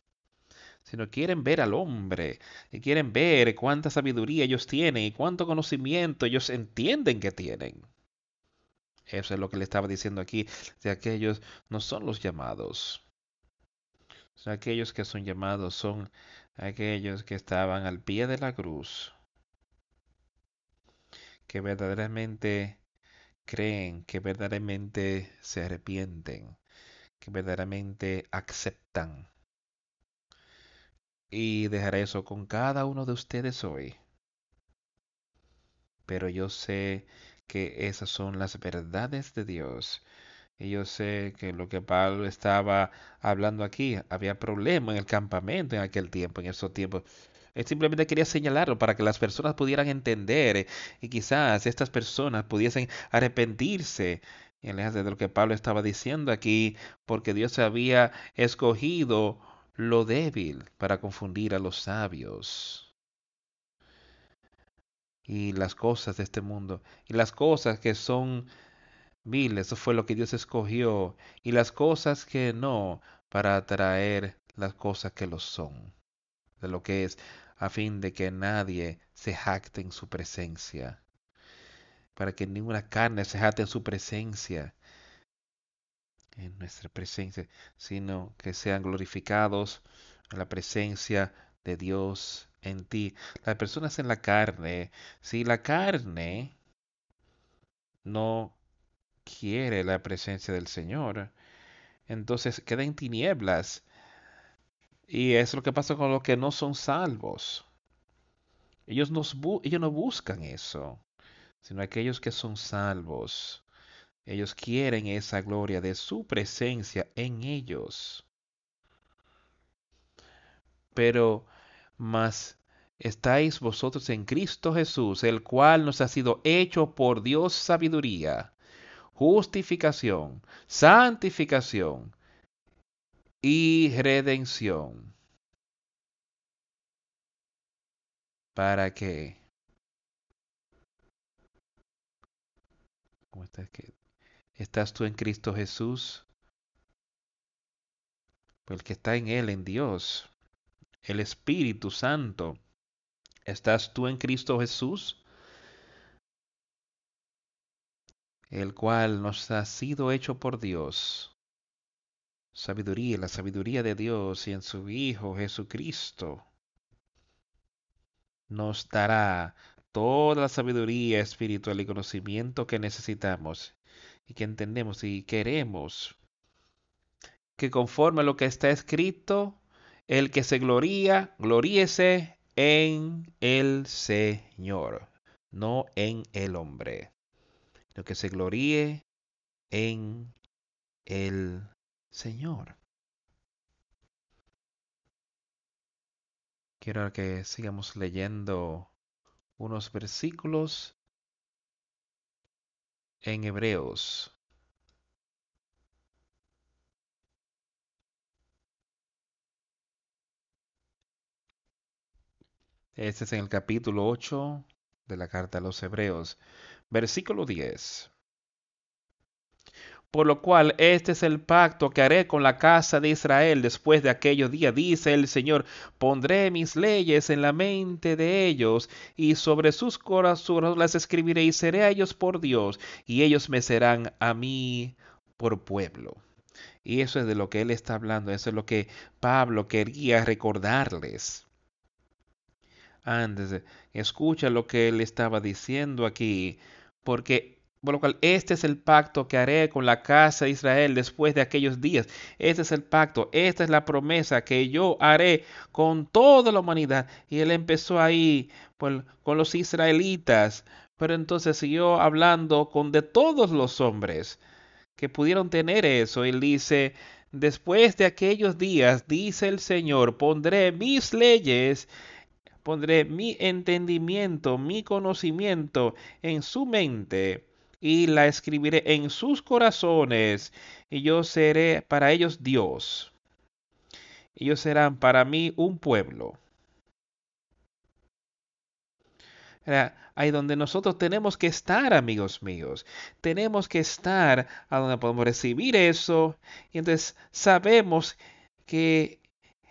sino quieren ver al hombre y quieren ver cuánta sabiduría ellos tienen y cuánto conocimiento ellos entienden que tienen. Eso es lo que le estaba diciendo aquí, de aquellos no son los llamados aquellos que son llamados son aquellos que estaban al pie de la cruz, que verdaderamente creen, que verdaderamente se arrepienten, que verdaderamente aceptan. Y dejaré eso con cada uno de ustedes hoy. Pero yo sé que esas son las verdades de Dios y yo sé que lo que Pablo estaba hablando aquí, había problema en el campamento en aquel tiempo, en esos tiempos. Simplemente quería señalarlo para que las personas pudieran entender eh, y quizás estas personas pudiesen arrepentirse en de lo que Pablo estaba diciendo aquí, porque Dios había escogido lo débil para confundir a los sabios. Y las cosas de este mundo, y las cosas que son Vil, eso fue lo que Dios escogió, y las cosas que no, para atraer las cosas que lo son, de lo que es, a fin de que nadie se jacte en su presencia, para que ninguna carne se jacte en su presencia, en nuestra presencia, sino que sean glorificados en la presencia de Dios en ti. Las personas en la carne, si la carne no quiere la presencia del Señor, entonces queda en tinieblas. Y es lo que pasa con los que no son salvos. Ellos, ellos no buscan eso, sino aquellos que son salvos. Ellos quieren esa gloria de su presencia en ellos. Pero más estáis vosotros en Cristo Jesús, el cual nos ha sido hecho por Dios sabiduría, justificación, santificación y redención. ¿Para qué? ¿Cómo estás? ¿Estás tú en Cristo Jesús? Pues el que está en Él, en Dios, el Espíritu Santo. ¿Estás tú en Cristo Jesús? El cual nos ha sido hecho por Dios. Sabiduría, la sabiduría de Dios y en su Hijo Jesucristo nos dará toda la sabiduría espiritual y conocimiento que necesitamos y que entendemos y queremos que conforme a lo que está escrito, el que se gloría, gloríese en el Señor, no en el hombre. Lo que se gloríe en el Señor. Quiero que sigamos leyendo unos versículos en Hebreos Este es en el capítulo 8 de la carta a los Hebreos, versículo 10. Por lo cual este es el pacto que haré con la casa de Israel después de aquellos días, dice el Señor, pondré mis leyes en la mente de ellos y sobre sus corazones las escribiré y seré a ellos por Dios y ellos me serán a mí por pueblo. Y eso es de lo que él está hablando, eso es lo que Pablo quería recordarles antes. Escucha lo que él estaba diciendo aquí, porque por lo cual este es el pacto que haré con la casa de Israel después de aquellos días. Este es el pacto, esta es la promesa que yo haré con toda la humanidad. Y él empezó ahí pues, con los israelitas, pero entonces siguió hablando con de todos los hombres que pudieron tener eso. Él dice, después de aquellos días, dice el Señor, pondré mis leyes pondré mi entendimiento, mi conocimiento en su mente y la escribiré en sus corazones y yo seré para ellos Dios. Ellos serán para mí un pueblo. ahí donde nosotros tenemos que estar, amigos míos. Tenemos que estar a donde podemos recibir eso. Y entonces sabemos que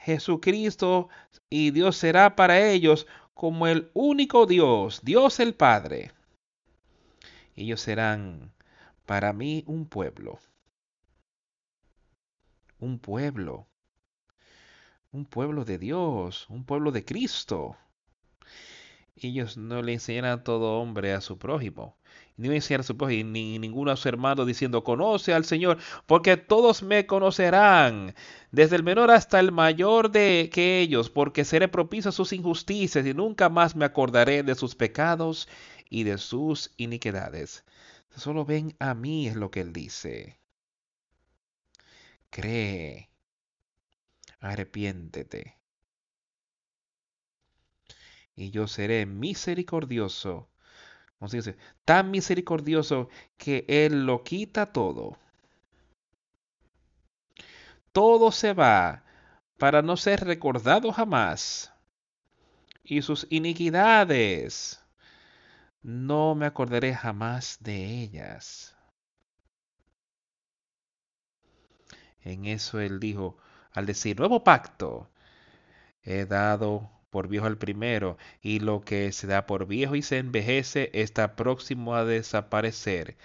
Jesucristo y Dios será para ellos como el único Dios, Dios el Padre. Ellos serán para mí un pueblo. Un pueblo. Un pueblo de Dios, un pueblo de Cristo. Ellos no le enseñan a todo hombre a su prójimo ni enseñar a su ni ninguno a su hermano diciendo, conoce al Señor, porque todos me conocerán, desde el menor hasta el mayor de que ellos, porque seré propicio a sus injusticias y nunca más me acordaré de sus pecados y de sus iniquidades. Solo ven a mí, es lo que él dice. Cree, arrepiéntete, y yo seré misericordioso tan misericordioso que Él lo quita todo. Todo se va para no ser recordado jamás. Y sus iniquidades, no me acordaré jamás de ellas. En eso él dijo, al decir nuevo pacto, he dado por viejo el primero, y lo que se da por viejo y se envejece está próximo a desaparecer.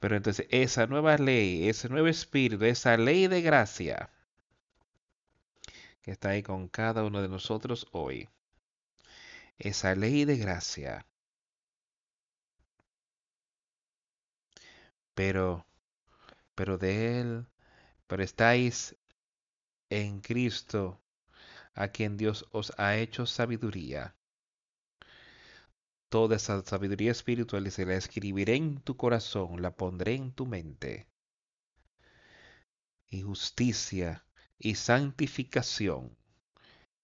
Pero entonces esa nueva ley, ese nuevo espíritu, esa ley de gracia que está ahí con cada uno de nosotros hoy, esa ley de gracia, pero, pero de Él, pero estáis en Cristo a quien Dios os ha hecho sabiduría. Toda esa sabiduría espiritual se la escribiré en tu corazón, la pondré en tu mente. Y justicia, y santificación,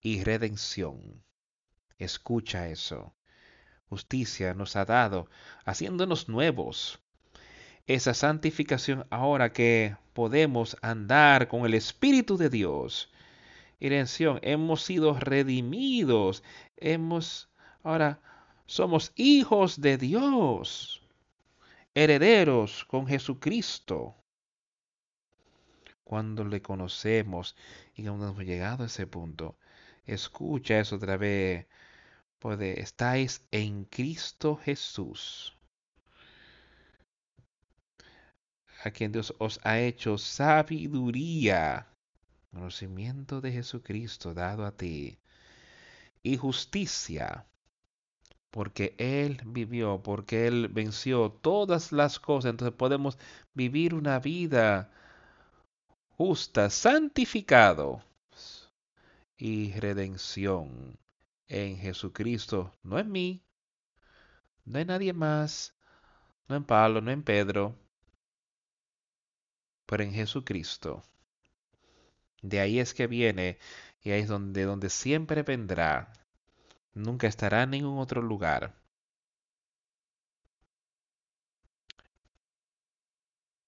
y redención. Escucha eso. Justicia nos ha dado, haciéndonos nuevos. Esa santificación ahora que podemos andar con el Espíritu de Dios. Y hemos sido redimidos. Hemos, ahora, somos hijos de Dios. Herederos con Jesucristo cuando le conocemos y cuando hemos llegado a ese punto. Escucha eso otra vez. Pues estáis en Cristo Jesús, a quien Dios os ha hecho sabiduría, conocimiento de Jesucristo dado a ti, y justicia, porque Él vivió, porque Él venció todas las cosas, entonces podemos vivir una vida justa, santificado y redención en Jesucristo, no en mí, no en nadie más, no en Pablo, no en Pedro, pero en Jesucristo. De ahí es que viene y ahí es donde, donde siempre vendrá. Nunca estará en ningún otro lugar.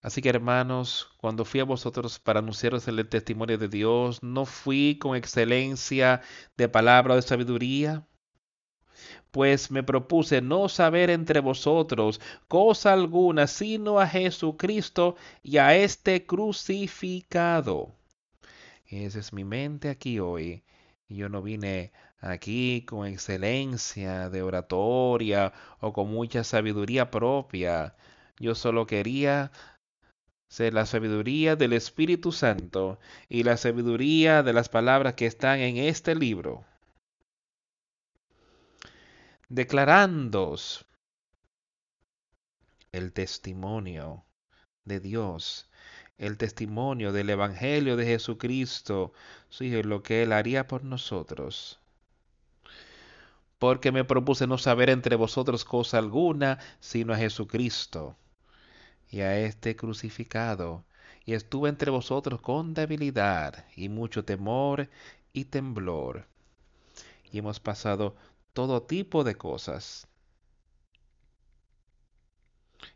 Así que hermanos, cuando fui a vosotros para anunciaros el testimonio de Dios, no fui con excelencia de palabra o de sabiduría, pues me propuse no saber entre vosotros cosa alguna sino a Jesucristo y a este crucificado. Esa es mi mente aquí hoy. Yo no vine aquí con excelencia de oratoria o con mucha sabiduría propia. Yo solo quería ser la sabiduría del Espíritu Santo y la sabiduría de las palabras que están en este libro. Declarando el testimonio de Dios, el testimonio del Evangelio de Jesucristo, lo que Él haría por nosotros. Porque me propuse no saber entre vosotros cosa alguna, sino a Jesucristo y a este crucificado, y estuve entre vosotros con debilidad y mucho temor y temblor. Y hemos pasado todo tipo de cosas.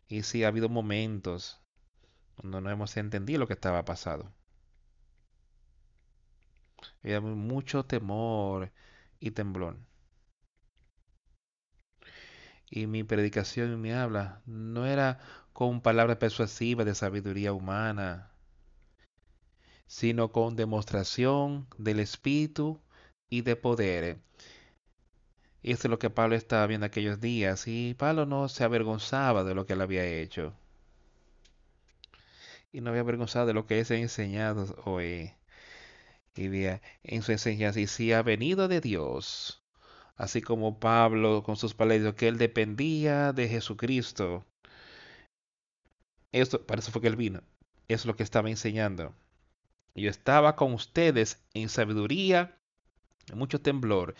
Y sí ha habido momentos cuando no hemos entendido lo que estaba pasando. Había mucho temor y temblor. Y mi predicación y mi habla no era con palabras persuasivas de sabiduría humana, sino con demostración del Espíritu y de poder. Esto es lo que Pablo estaba viendo aquellos días, y Pablo no se avergonzaba de lo que él había hecho. Y no había avergonzado de lo que ha enseñado hoy. Y en su enseñanza, y si ha venido de Dios, así como Pablo con sus palabras, que él dependía de Jesucristo, esto, para eso fue que él vino. Es lo que estaba enseñando. Yo estaba con ustedes en sabiduría, en mucho temblor.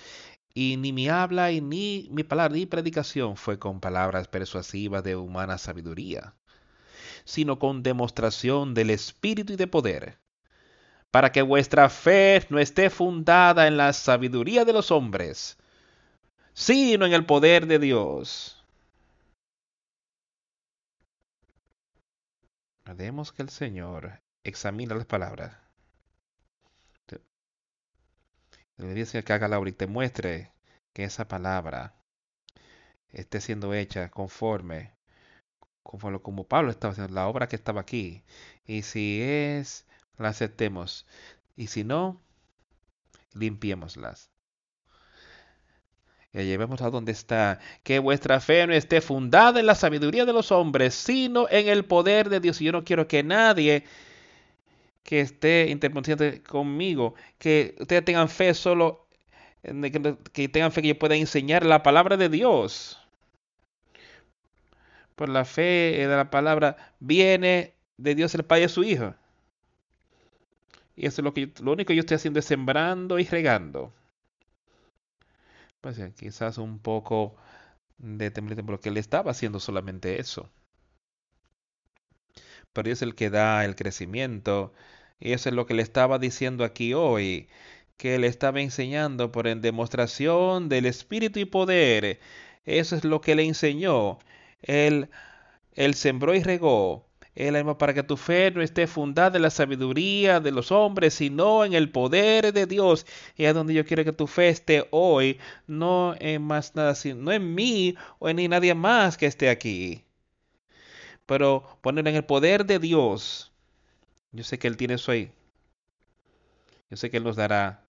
Y ni mi habla ni mi palabra ni predicación fue con palabras persuasivas de humana sabiduría, sino con demostración del Espíritu y de poder, para que vuestra fe no esté fundada en la sabiduría de los hombres, sino en el poder de Dios. Demos que el Señor examine las palabras. Le dice que haga la y muestre que esa palabra esté siendo hecha conforme, conforme como Pablo estaba haciendo, la obra que estaba aquí. Y si es, la aceptemos. Y si no, limpiémoslas y llevemos a donde está, que vuestra fe no esté fundada en la sabiduría de los hombres, sino en el poder de Dios. Y yo no quiero que nadie que esté interponiendo conmigo, que ustedes tengan fe solo, que tengan fe que yo pueda enseñar la palabra de Dios. Por la fe de la palabra viene de Dios el Padre y su Hijo. Y eso es lo que lo único que yo estoy haciendo es sembrando y regando pues quizás un poco de temblor, porque él estaba haciendo solamente eso. Pero Dios es el que da el crecimiento. Y eso es lo que le estaba diciendo aquí hoy. que él estaba enseñando por en demostración del espíritu y poder. Eso es lo que le enseñó. Él, él sembró y regó el alma para que tu fe no esté fundada en la sabiduría de los hombres, sino en el poder de Dios. Y es donde yo quiero que tu fe esté hoy, no en más nada, no en mí o en nadie más que esté aquí. Pero poner en el poder de Dios. Yo sé que Él tiene eso ahí. Yo sé que Él nos dará,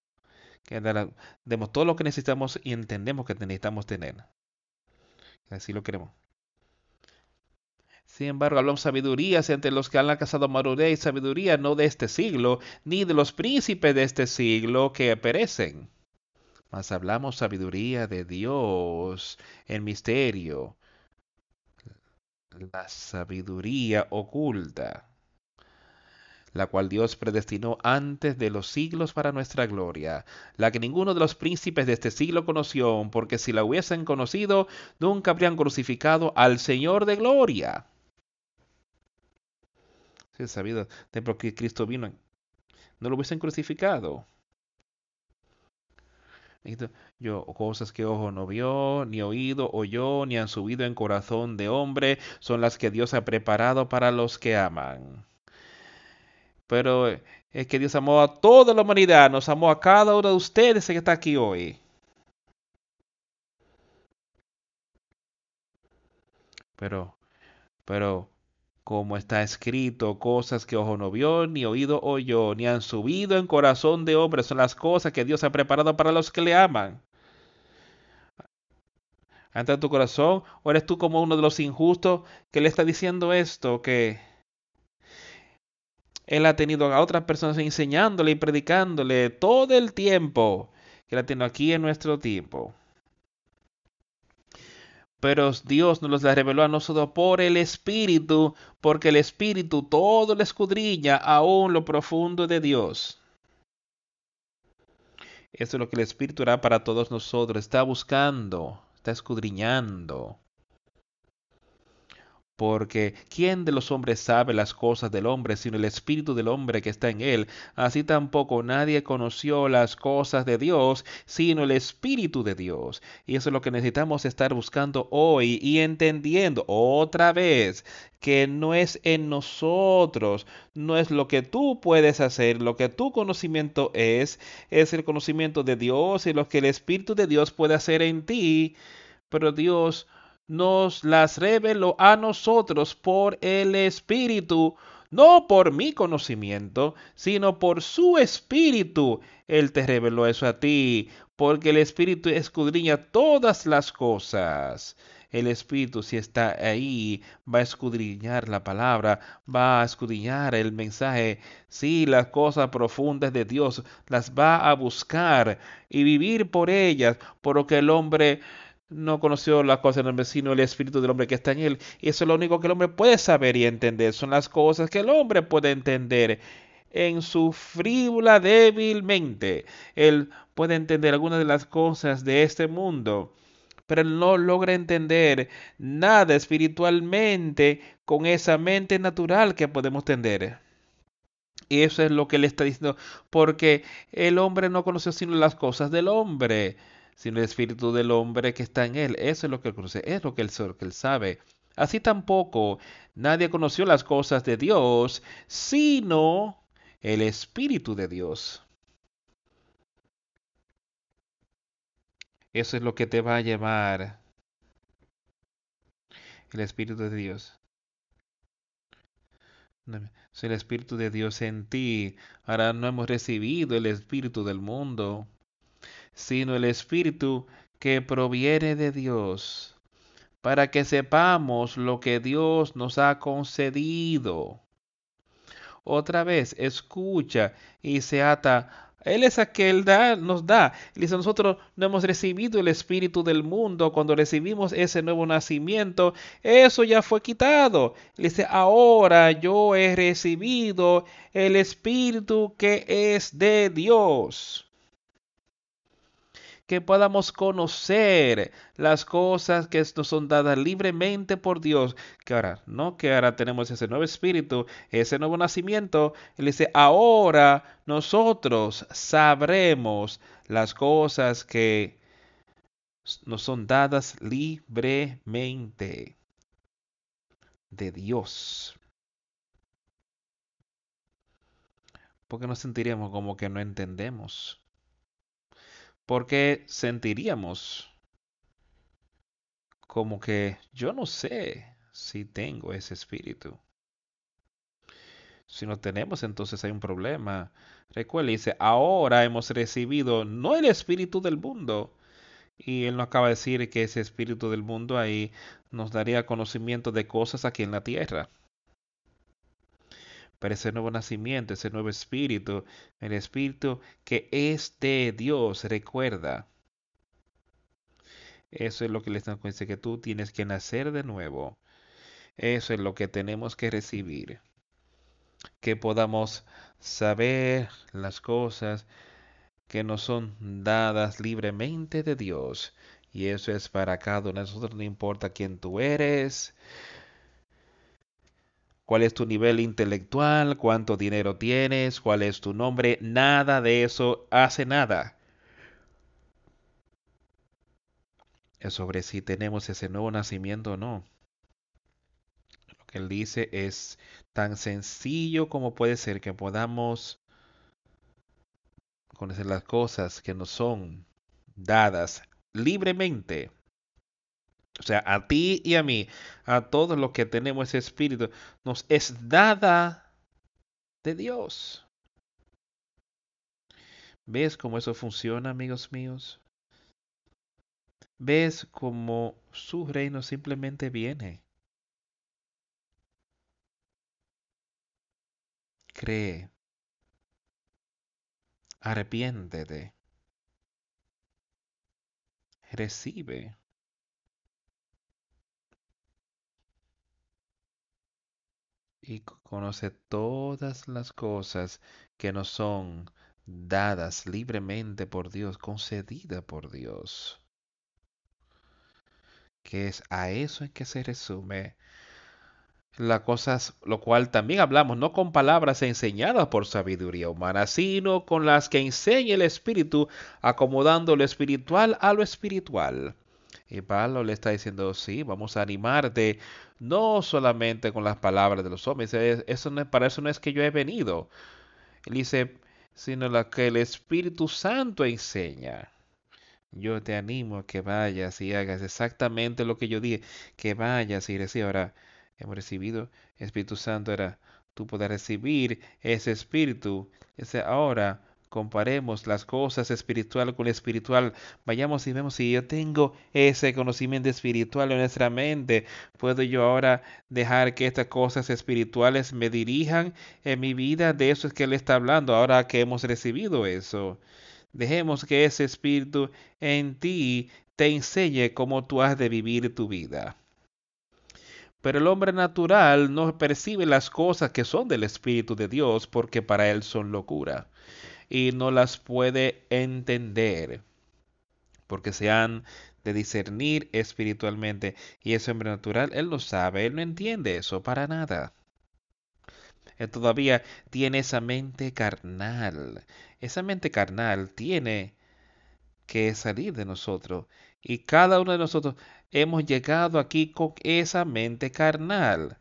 que dará, demos todo lo que necesitamos y entendemos que necesitamos tener. Así lo queremos. Sin embargo, hablamos sabiduría entre los que han alcanzado madurez y sabiduría no de este siglo, ni de los príncipes de este siglo que perecen. Mas hablamos sabiduría de Dios en misterio, la sabiduría oculta, la cual Dios predestinó antes de los siglos para nuestra gloria, la que ninguno de los príncipes de este siglo conoció, porque si la hubiesen conocido, nunca habrían crucificado al Señor de gloria si sabido de por qué Cristo vino, no lo hubiesen crucificado. Yo, cosas que ojo no vio, ni oído oyó, ni han subido en corazón de hombre, son las que Dios ha preparado para los que aman. Pero es que Dios amó a toda la humanidad, nos amó a cada uno de ustedes que está aquí hoy. Pero, pero, como está escrito, cosas que ojo no vio, ni oído oyó, ni han subido en corazón de hombre, son las cosas que Dios ha preparado para los que le aman. Ante tu corazón, o eres tú como uno de los injustos que le está diciendo esto, que él ha tenido a otras personas enseñándole y predicándole todo el tiempo que la tiene aquí en nuestro tiempo pero Dios nos la reveló a nosotros por el Espíritu, porque el Espíritu todo le escudriña aún lo profundo de Dios. Eso es lo que el Espíritu hará para todos nosotros. Está buscando, está escudriñando porque ¿quién de los hombres sabe las cosas del hombre sino el espíritu del hombre que está en él? Así tampoco nadie conoció las cosas de Dios sino el espíritu de Dios. Y eso es lo que necesitamos estar buscando hoy y entendiendo otra vez que no es en nosotros, no es lo que tú puedes hacer, lo que tu conocimiento es, es el conocimiento de Dios y lo que el espíritu de Dios puede hacer en ti. Pero Dios nos las reveló a nosotros por el Espíritu, no por mi conocimiento, sino por su Espíritu. Él te reveló eso a ti, porque el Espíritu escudriña todas las cosas. El Espíritu, si está ahí, va a escudriñar la palabra, va a escudriñar el mensaje. Sí, las cosas profundas de Dios las va a buscar y vivir por ellas, porque el hombre no conoció las cosas del vecino, el espíritu del hombre que está en él. Y eso es lo único que el hombre puede saber y entender. Son las cosas que el hombre puede entender en su frívola débilmente. Él puede entender algunas de las cosas de este mundo, pero no logra entender nada espiritualmente con esa mente natural que podemos tener. Y eso es lo que él está diciendo, porque el hombre no conoció sino las cosas del hombre sino el espíritu del hombre que está en él. Eso es lo que él conoce, es lo que él, sabe. Así tampoco nadie conoció las cosas de Dios, sino el espíritu de Dios. Eso es lo que te va a llevar el Espíritu de Dios. Si el Espíritu de Dios en ti, ahora no hemos recibido el Espíritu del mundo, sino el Espíritu que proviene de Dios, para que sepamos lo que Dios nos ha concedido. Otra vez, escucha y se ata él es aquel da, nos da. dice, nosotros no hemos recibido el espíritu del mundo. Cuando recibimos ese nuevo nacimiento, eso ya fue quitado. dice, ahora yo he recibido el espíritu que es de Dios que podamos conocer las cosas que nos son dadas libremente por Dios. Que ahora, no que ahora tenemos ese nuevo espíritu, ese nuevo nacimiento. Él dice, ahora nosotros sabremos las cosas que nos son dadas libremente de Dios. Porque nos sentiríamos como que no entendemos. Porque sentiríamos como que yo no sé si tengo ese espíritu. Si no tenemos, entonces hay un problema. Recuerda, dice, ahora hemos recibido no el espíritu del mundo. Y él nos acaba de decir que ese espíritu del mundo ahí nos daría conocimiento de cosas aquí en la tierra. Pero ese nuevo nacimiento, ese nuevo espíritu, el espíritu que es de Dios, recuerda. Eso es lo que le están diciendo, que tú tienes que nacer de nuevo. Eso es lo que tenemos que recibir. Que podamos saber las cosas que nos son dadas libremente de Dios. Y eso es para cada uno de nosotros, no importa quién tú eres, cuál es tu nivel intelectual, cuánto dinero tienes, cuál es tu nombre, nada de eso hace nada. Es sobre si tenemos ese nuevo nacimiento o no. Lo que él dice es tan sencillo como puede ser que podamos conocer las cosas que nos son dadas libremente. O sea, a ti y a mí, a todos los que tenemos ese espíritu, nos es dada de Dios. ¿Ves cómo eso funciona, amigos míos? ¿Ves cómo su reino simplemente viene? Cree. Arrepiéntete. Recibe. Y conoce todas las cosas que nos son dadas libremente por Dios, concedida por Dios. Que es a eso en que se resume las cosas, lo cual también hablamos, no con palabras enseñadas por sabiduría humana, sino con las que enseña el Espíritu, acomodando lo espiritual a lo espiritual. Y Pablo le está diciendo, sí, vamos a animarte, no solamente con las palabras de los hombres, eso no, para eso no es que yo he venido. Él dice, sino la que el Espíritu Santo enseña. Yo te animo a que vayas y hagas exactamente lo que yo dije, que vayas y recibas. Ahora, hemos recibido Espíritu Santo, ahora tú puedes recibir ese Espíritu. Ese ahora comparemos las cosas espiritual con espiritual, vayamos y vemos si yo tengo ese conocimiento espiritual en nuestra mente, puedo yo ahora dejar que estas cosas espirituales me dirijan en mi vida, de eso es que él está hablando, ahora que hemos recibido eso. Dejemos que ese espíritu en ti te enseñe cómo tú has de vivir tu vida. Pero el hombre natural no percibe las cosas que son del Espíritu de Dios porque para él son locura y no las puede entender porque se han de discernir espiritualmente y ese hombre natural, él lo sabe, él no entiende eso para nada. Él todavía tiene esa mente carnal. Esa mente carnal tiene que salir de nosotros. Y cada uno de nosotros hemos llegado aquí con esa mente carnal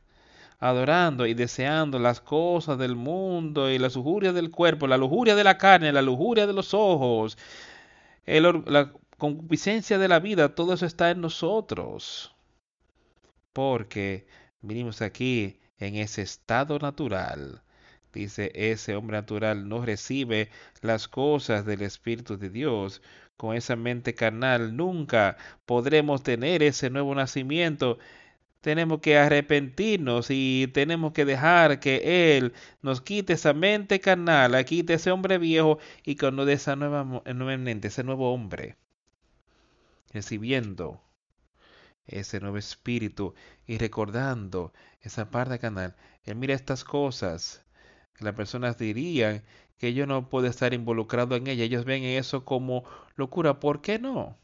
adorando y deseando las cosas del mundo y la lujuria del cuerpo, la lujuria de la carne, la lujuria de los ojos, la concupiscencia de la vida, todo eso está en nosotros. Porque vinimos aquí en ese estado natural. Dice, ese hombre natural no recibe las cosas del Espíritu de Dios. Con esa mente carnal nunca podremos tener ese nuevo nacimiento tenemos que arrepentirnos y tenemos que dejar que Él nos quite esa mente carnal, quite ese hombre viejo y que nos dé esa nueva, nuevamente, ese nuevo hombre, recibiendo ese nuevo espíritu y recordando esa parte carnal. Él mira estas cosas que las personas dirían que yo no puedo estar involucrado en ella. Ellos ven eso como locura. ¿Por qué no?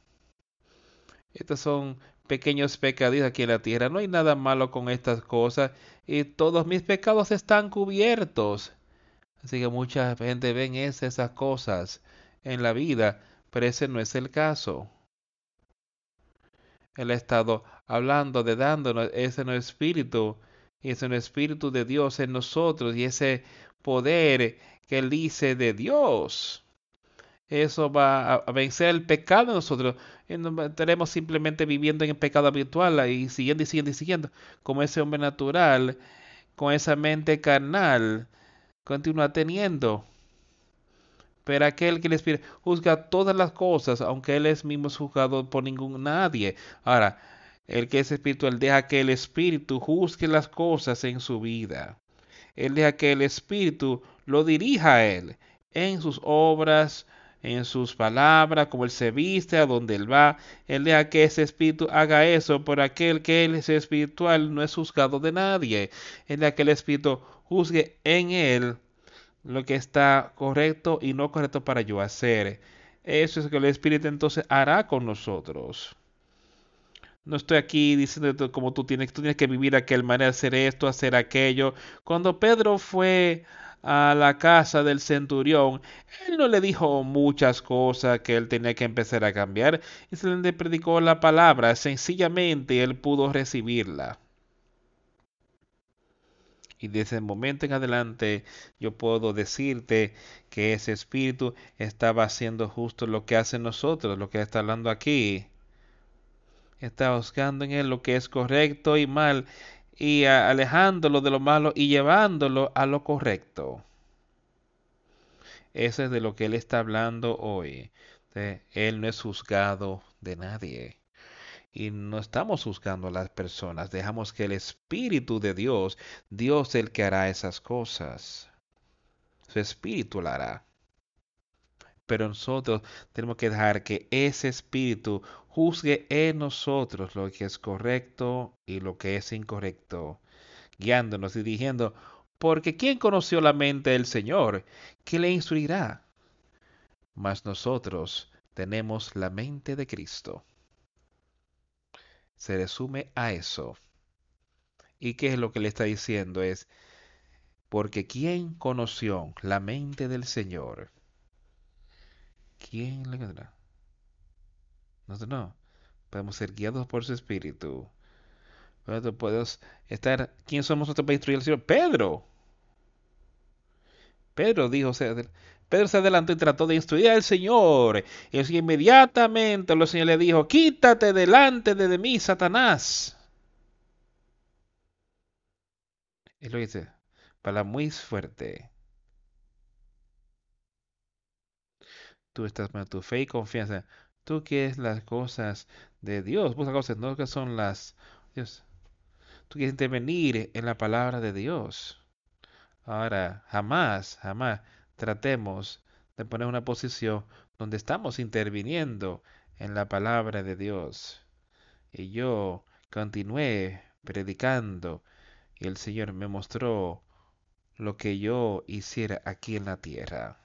Estos son pequeños pecadillos aquí en la tierra. No hay nada malo con estas cosas. Y todos mis pecados están cubiertos. Así que mucha gente ven esas cosas en la vida, pero ese no es el caso. Él ha estado hablando de dándonos ese no espíritu, y ese no espíritu de Dios en nosotros, y ese poder que Él dice de Dios. Eso va a vencer el pecado en nosotros. Estaremos simplemente viviendo en el pecado habitual y siguiendo y siguiendo y siguiendo, como ese hombre natural, con esa mente carnal, continúa teniendo. Pero aquel que Espíritu juzga todas las cosas, aunque Él es mismo juzgado por ningún nadie. Ahora, el que es espiritual deja que el Espíritu juzgue las cosas en su vida. Él deja que el Espíritu lo dirija a Él en sus obras, en sus palabras, como Él se viste, a donde Él va. Él deja que ese Espíritu haga eso, por aquel que Él es espiritual no es juzgado de nadie. Él deja que el Espíritu juzgue en Él lo que está correcto y no correcto para yo hacer. Eso es lo que el Espíritu entonces hará con nosotros. No estoy aquí diciendo como tú tienes, tú tienes que vivir aquel manera, hacer esto, hacer aquello. Cuando Pedro fue a la casa del centurión, él no le dijo muchas cosas que él tenía que empezar a cambiar y se le predicó la palabra, sencillamente él pudo recibirla. Y desde el momento en adelante yo puedo decirte que ese espíritu estaba haciendo justo lo que hace nosotros, lo que está hablando aquí. Está buscando en él lo que es correcto y mal y alejándolo de lo malo y llevándolo a lo correcto. Eso es de lo que él está hablando hoy. Él no es juzgado de nadie y no estamos juzgando a las personas, dejamos que el Espíritu de Dios, Dios el que hará esas cosas, su Espíritu lo hará. Pero nosotros tenemos que dejar que ese Espíritu juzgue en nosotros lo que es correcto y lo que es incorrecto, guiándonos y diciendo, porque ¿quién conoció la mente del Señor? ¿Qué le instruirá? Mas nosotros tenemos la mente de Cristo se resume a eso. ¿Y qué es lo que le está diciendo? Es, porque ¿quién conoció la mente del Señor? ¿Quién le conocerá? Nosotros no. Podemos ser guiados por su espíritu. Nosotros podemos estar. ¿Quién somos nosotros para instruir al Señor? Pedro. Pedro dijo, Pedro se adelantó y trató de instruir al Señor. Y inmediatamente el Señor le dijo, quítate delante de mí, Satanás. Y lo dice, para muy fuerte. Tú estás con tu fe y confianza. Tú quieres las cosas de Dios. Busca cosas, no que son las... Dios. Tú quieres intervenir en la palabra de Dios. Ahora, jamás, jamás tratemos de poner una posición donde estamos interviniendo en la palabra de Dios. Y yo continué predicando y el Señor me mostró lo que yo hiciera aquí en la tierra.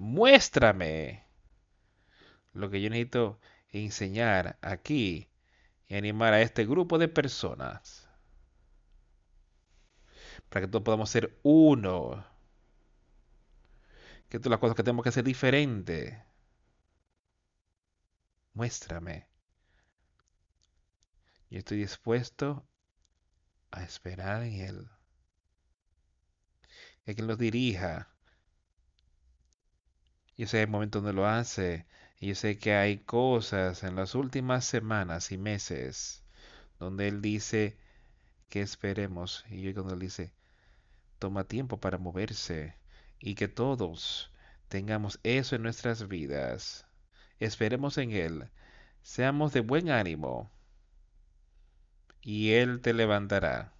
Muéstrame lo que yo necesito enseñar aquí y animar a este grupo de personas para que todos podamos ser uno que todas las cosas que tenemos que hacer diferente. Muéstrame. Yo estoy dispuesto a esperar en Él. Que Él nos dirija. Yo sé el momento donde lo hace. Y yo sé que hay cosas en las últimas semanas y meses donde Él dice que esperemos. Y yo cuando Él dice, toma tiempo para moverse y que todos tengamos eso en nuestras vidas. Esperemos en Él, seamos de buen ánimo y Él te levantará.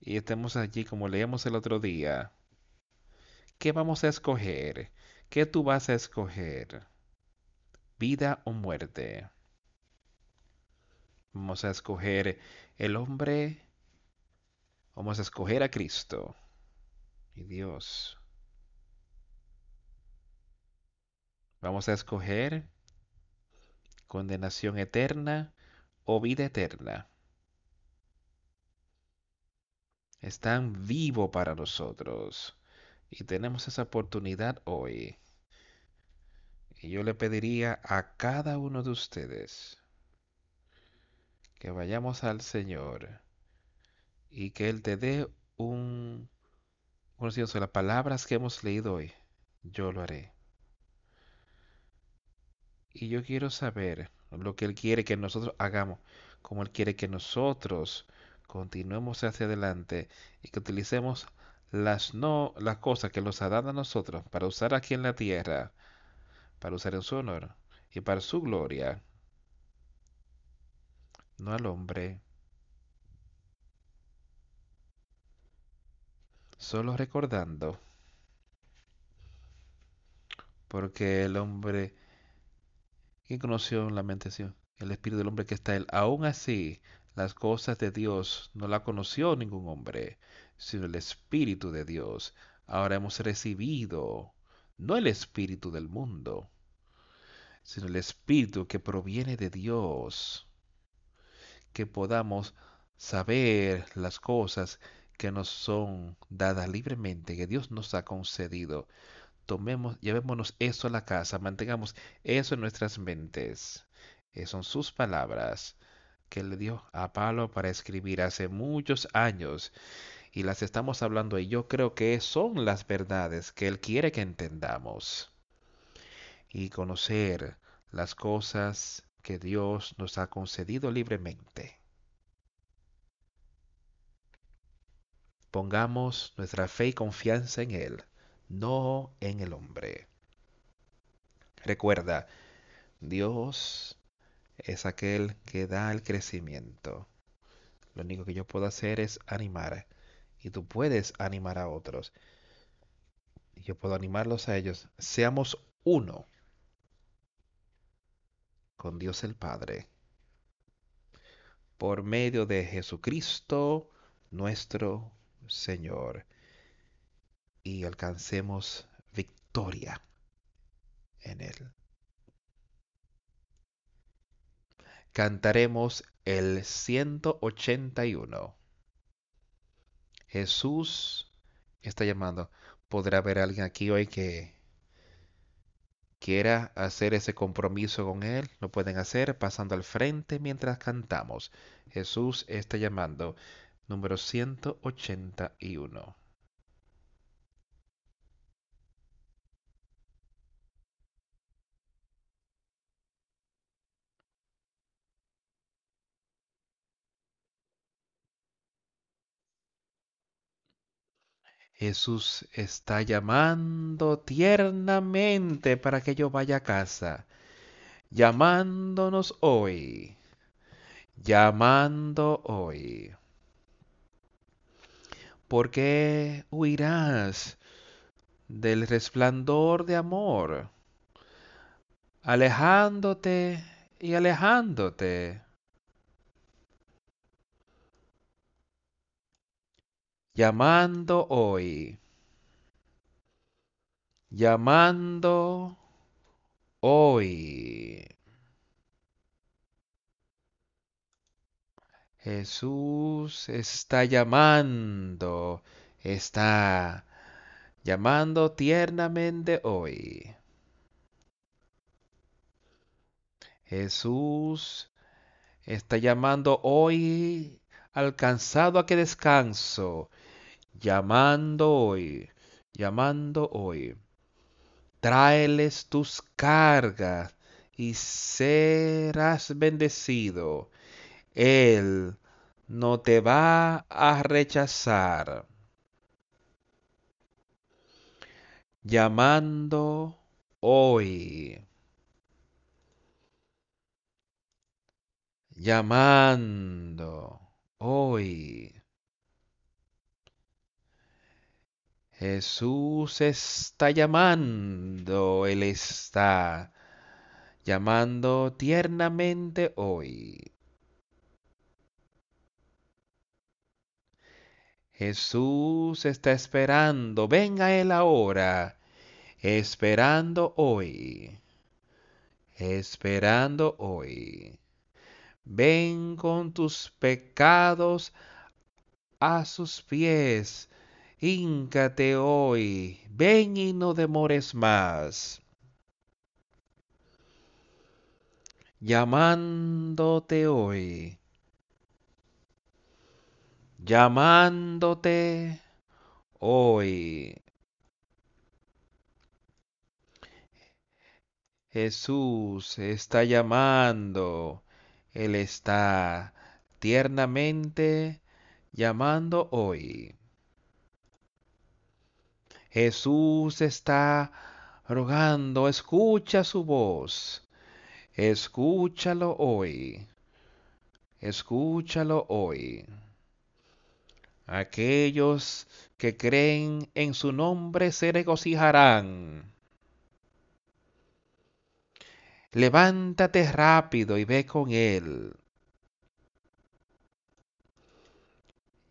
Y estemos allí como leíamos el otro día. ¿Qué vamos a escoger? ¿Qué tú vas a escoger? ¿Vida o muerte? Vamos a escoger el hombre. Vamos a escoger a Cristo. y Dios. Vamos a escoger condenación eterna o vida eterna. Es tan vivo para nosotros y tenemos esa oportunidad hoy. Y yo le pediría a cada uno de ustedes que vayamos al Señor y que Él te dé un conocimiento de las palabras que hemos leído hoy. Yo lo haré. Y yo quiero saber lo que Él quiere que nosotros hagamos, como Él quiere que nosotros continuemos hacia adelante y que utilicemos las no las cosas que nos ha dado a nosotros para usar aquí en la tierra, para usar en su honor y para su gloria, no al hombre. Solo recordando, porque el hombre ¿Quién conoció la mente El espíritu del hombre que está él. Aún así, las cosas de Dios no la conoció ningún hombre, sino el espíritu de Dios. Ahora hemos recibido no el espíritu del mundo, sino el espíritu que proviene de Dios. Que podamos saber las cosas que nos son dadas libremente, que Dios nos ha concedido tomemos, llevémonos eso a la casa, mantengamos eso en nuestras mentes. Esas son sus palabras que le dio a Pablo para escribir hace muchos años y las estamos hablando y yo creo que son las verdades que Él quiere que entendamos y conocer las cosas que Dios nos ha concedido libremente. Pongamos nuestra fe y confianza en Él no en el hombre. Recuerda, Dios es aquel que da el crecimiento. Lo único que yo puedo hacer es animar. Y tú puedes animar a otros. Y yo puedo animarlos a ellos. Seamos uno con Dios el Padre. Por medio de Jesucristo nuestro Señor y alcancemos victoria en Él. Cantaremos el 181. Jesús está llamando. ¿Podrá haber alguien aquí hoy que quiera hacer ese compromiso con Él? Lo pueden hacer pasando al frente mientras cantamos. Jesús está llamando. Número 181. Jesús está llamando tiernamente para que yo vaya a casa, llamándonos hoy, llamando hoy. ¿Por qué huirás del resplandor de amor? Alejándote y alejándote. Llamando hoy, llamando hoy. Jesús está llamando, está llamando tiernamente hoy. Jesús está llamando hoy alcanzado a que descanso llamando hoy, llamando hoy. Tráeles tus cargas y serás bendecido. Él no te va a rechazar. Llamando hoy. Llamando hoy. Jesús está llamando, Él está llamando tiernamente hoy. Jesús está esperando, venga Él ahora, esperando hoy, esperando hoy. Ven con tus pecados a sus pies, híncate hoy, ven y no demores más. Llamándote hoy llamándote hoy. Jesús está llamando, Él está tiernamente llamando hoy. Jesús está rogando, escucha su voz, escúchalo hoy, escúchalo hoy. Aquellos que creen en su nombre se regocijarán. Levántate rápido y ve con él.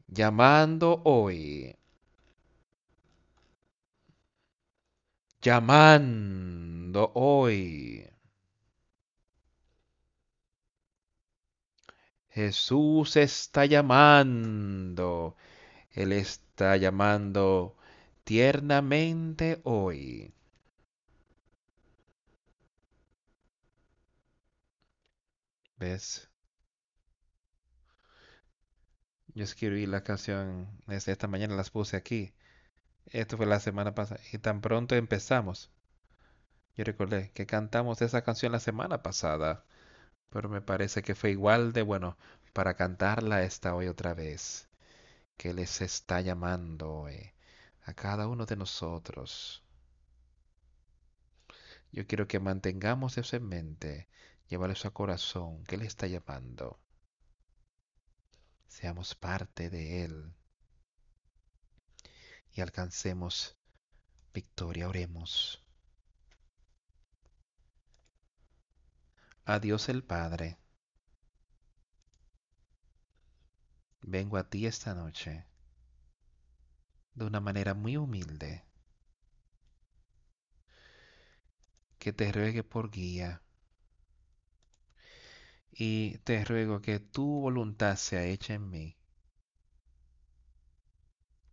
Llamando hoy. Llamando hoy. Jesús está llamando. Él está llamando tiernamente hoy. ¿Ves? Yo escribí la canción esta mañana, las puse aquí. Esto fue la semana pasada. Y tan pronto empezamos. Yo recordé que cantamos esa canción la semana pasada pero me parece que fue igual de bueno para cantarla esta hoy otra vez, que les está llamando a cada uno de nosotros. Yo quiero que mantengamos eso en mente, llevarlo a corazón, que Él está llamando. Seamos parte de Él y alcancemos victoria. Oremos. a Dios el Padre. Vengo a ti esta noche de una manera muy humilde, que te ruegue por guía y te ruego que tu voluntad sea hecha en mí.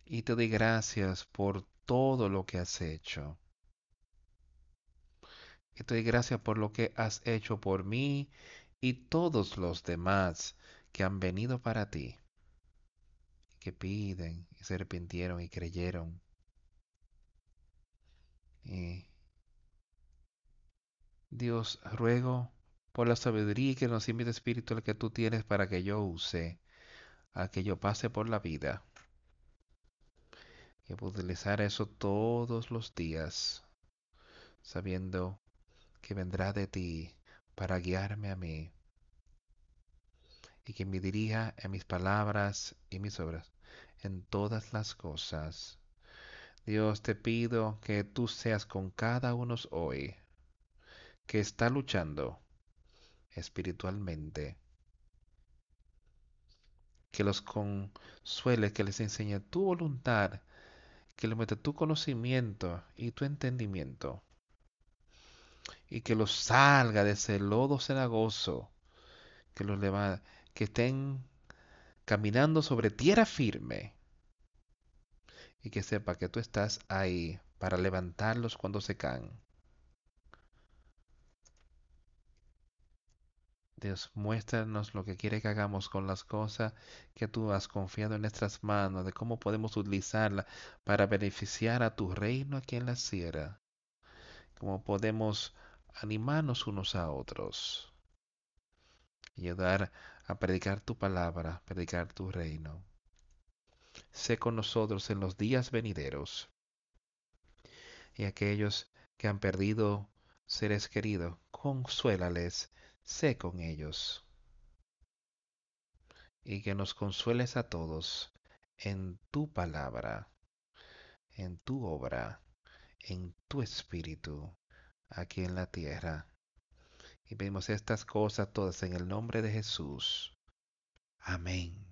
Y te doy gracias por todo lo que has hecho y te doy gracias por lo que has hecho por mí y todos los demás que han venido para ti, que piden y se arrepintieron y creyeron. Dios, ruego por la sabiduría que nos invita espíritu que tú tienes para que yo use, a que yo pase por la vida. Y utilizar eso todos los días, sabiendo que vendrá de ti para guiarme a mí y que me dirija en mis palabras y mis obras, en todas las cosas. Dios, te pido que tú seas con cada uno hoy que está luchando espiritualmente. Que los consuele, que les enseñe tu voluntad, que les mete tu conocimiento y tu entendimiento y que los salga de ese lodo cenagoso, que los que estén caminando sobre tierra firme y que sepa que tú estás ahí para levantarlos cuando se caen. Dios, muéstranos lo que quiere que hagamos con las cosas que tú has confiado en nuestras manos, de cómo podemos utilizarla para beneficiar a tu reino aquí en la sierra. Cómo podemos animarnos unos a otros y ayudar a predicar tu palabra, predicar tu reino. Sé con nosotros en los días venideros y aquellos que han perdido seres queridos, consuélales, sé con ellos. Y que nos consueles a todos en tu palabra, en tu obra, en tu espíritu aquí en la tierra. Y vemos estas cosas todas en el nombre de Jesús. Amén.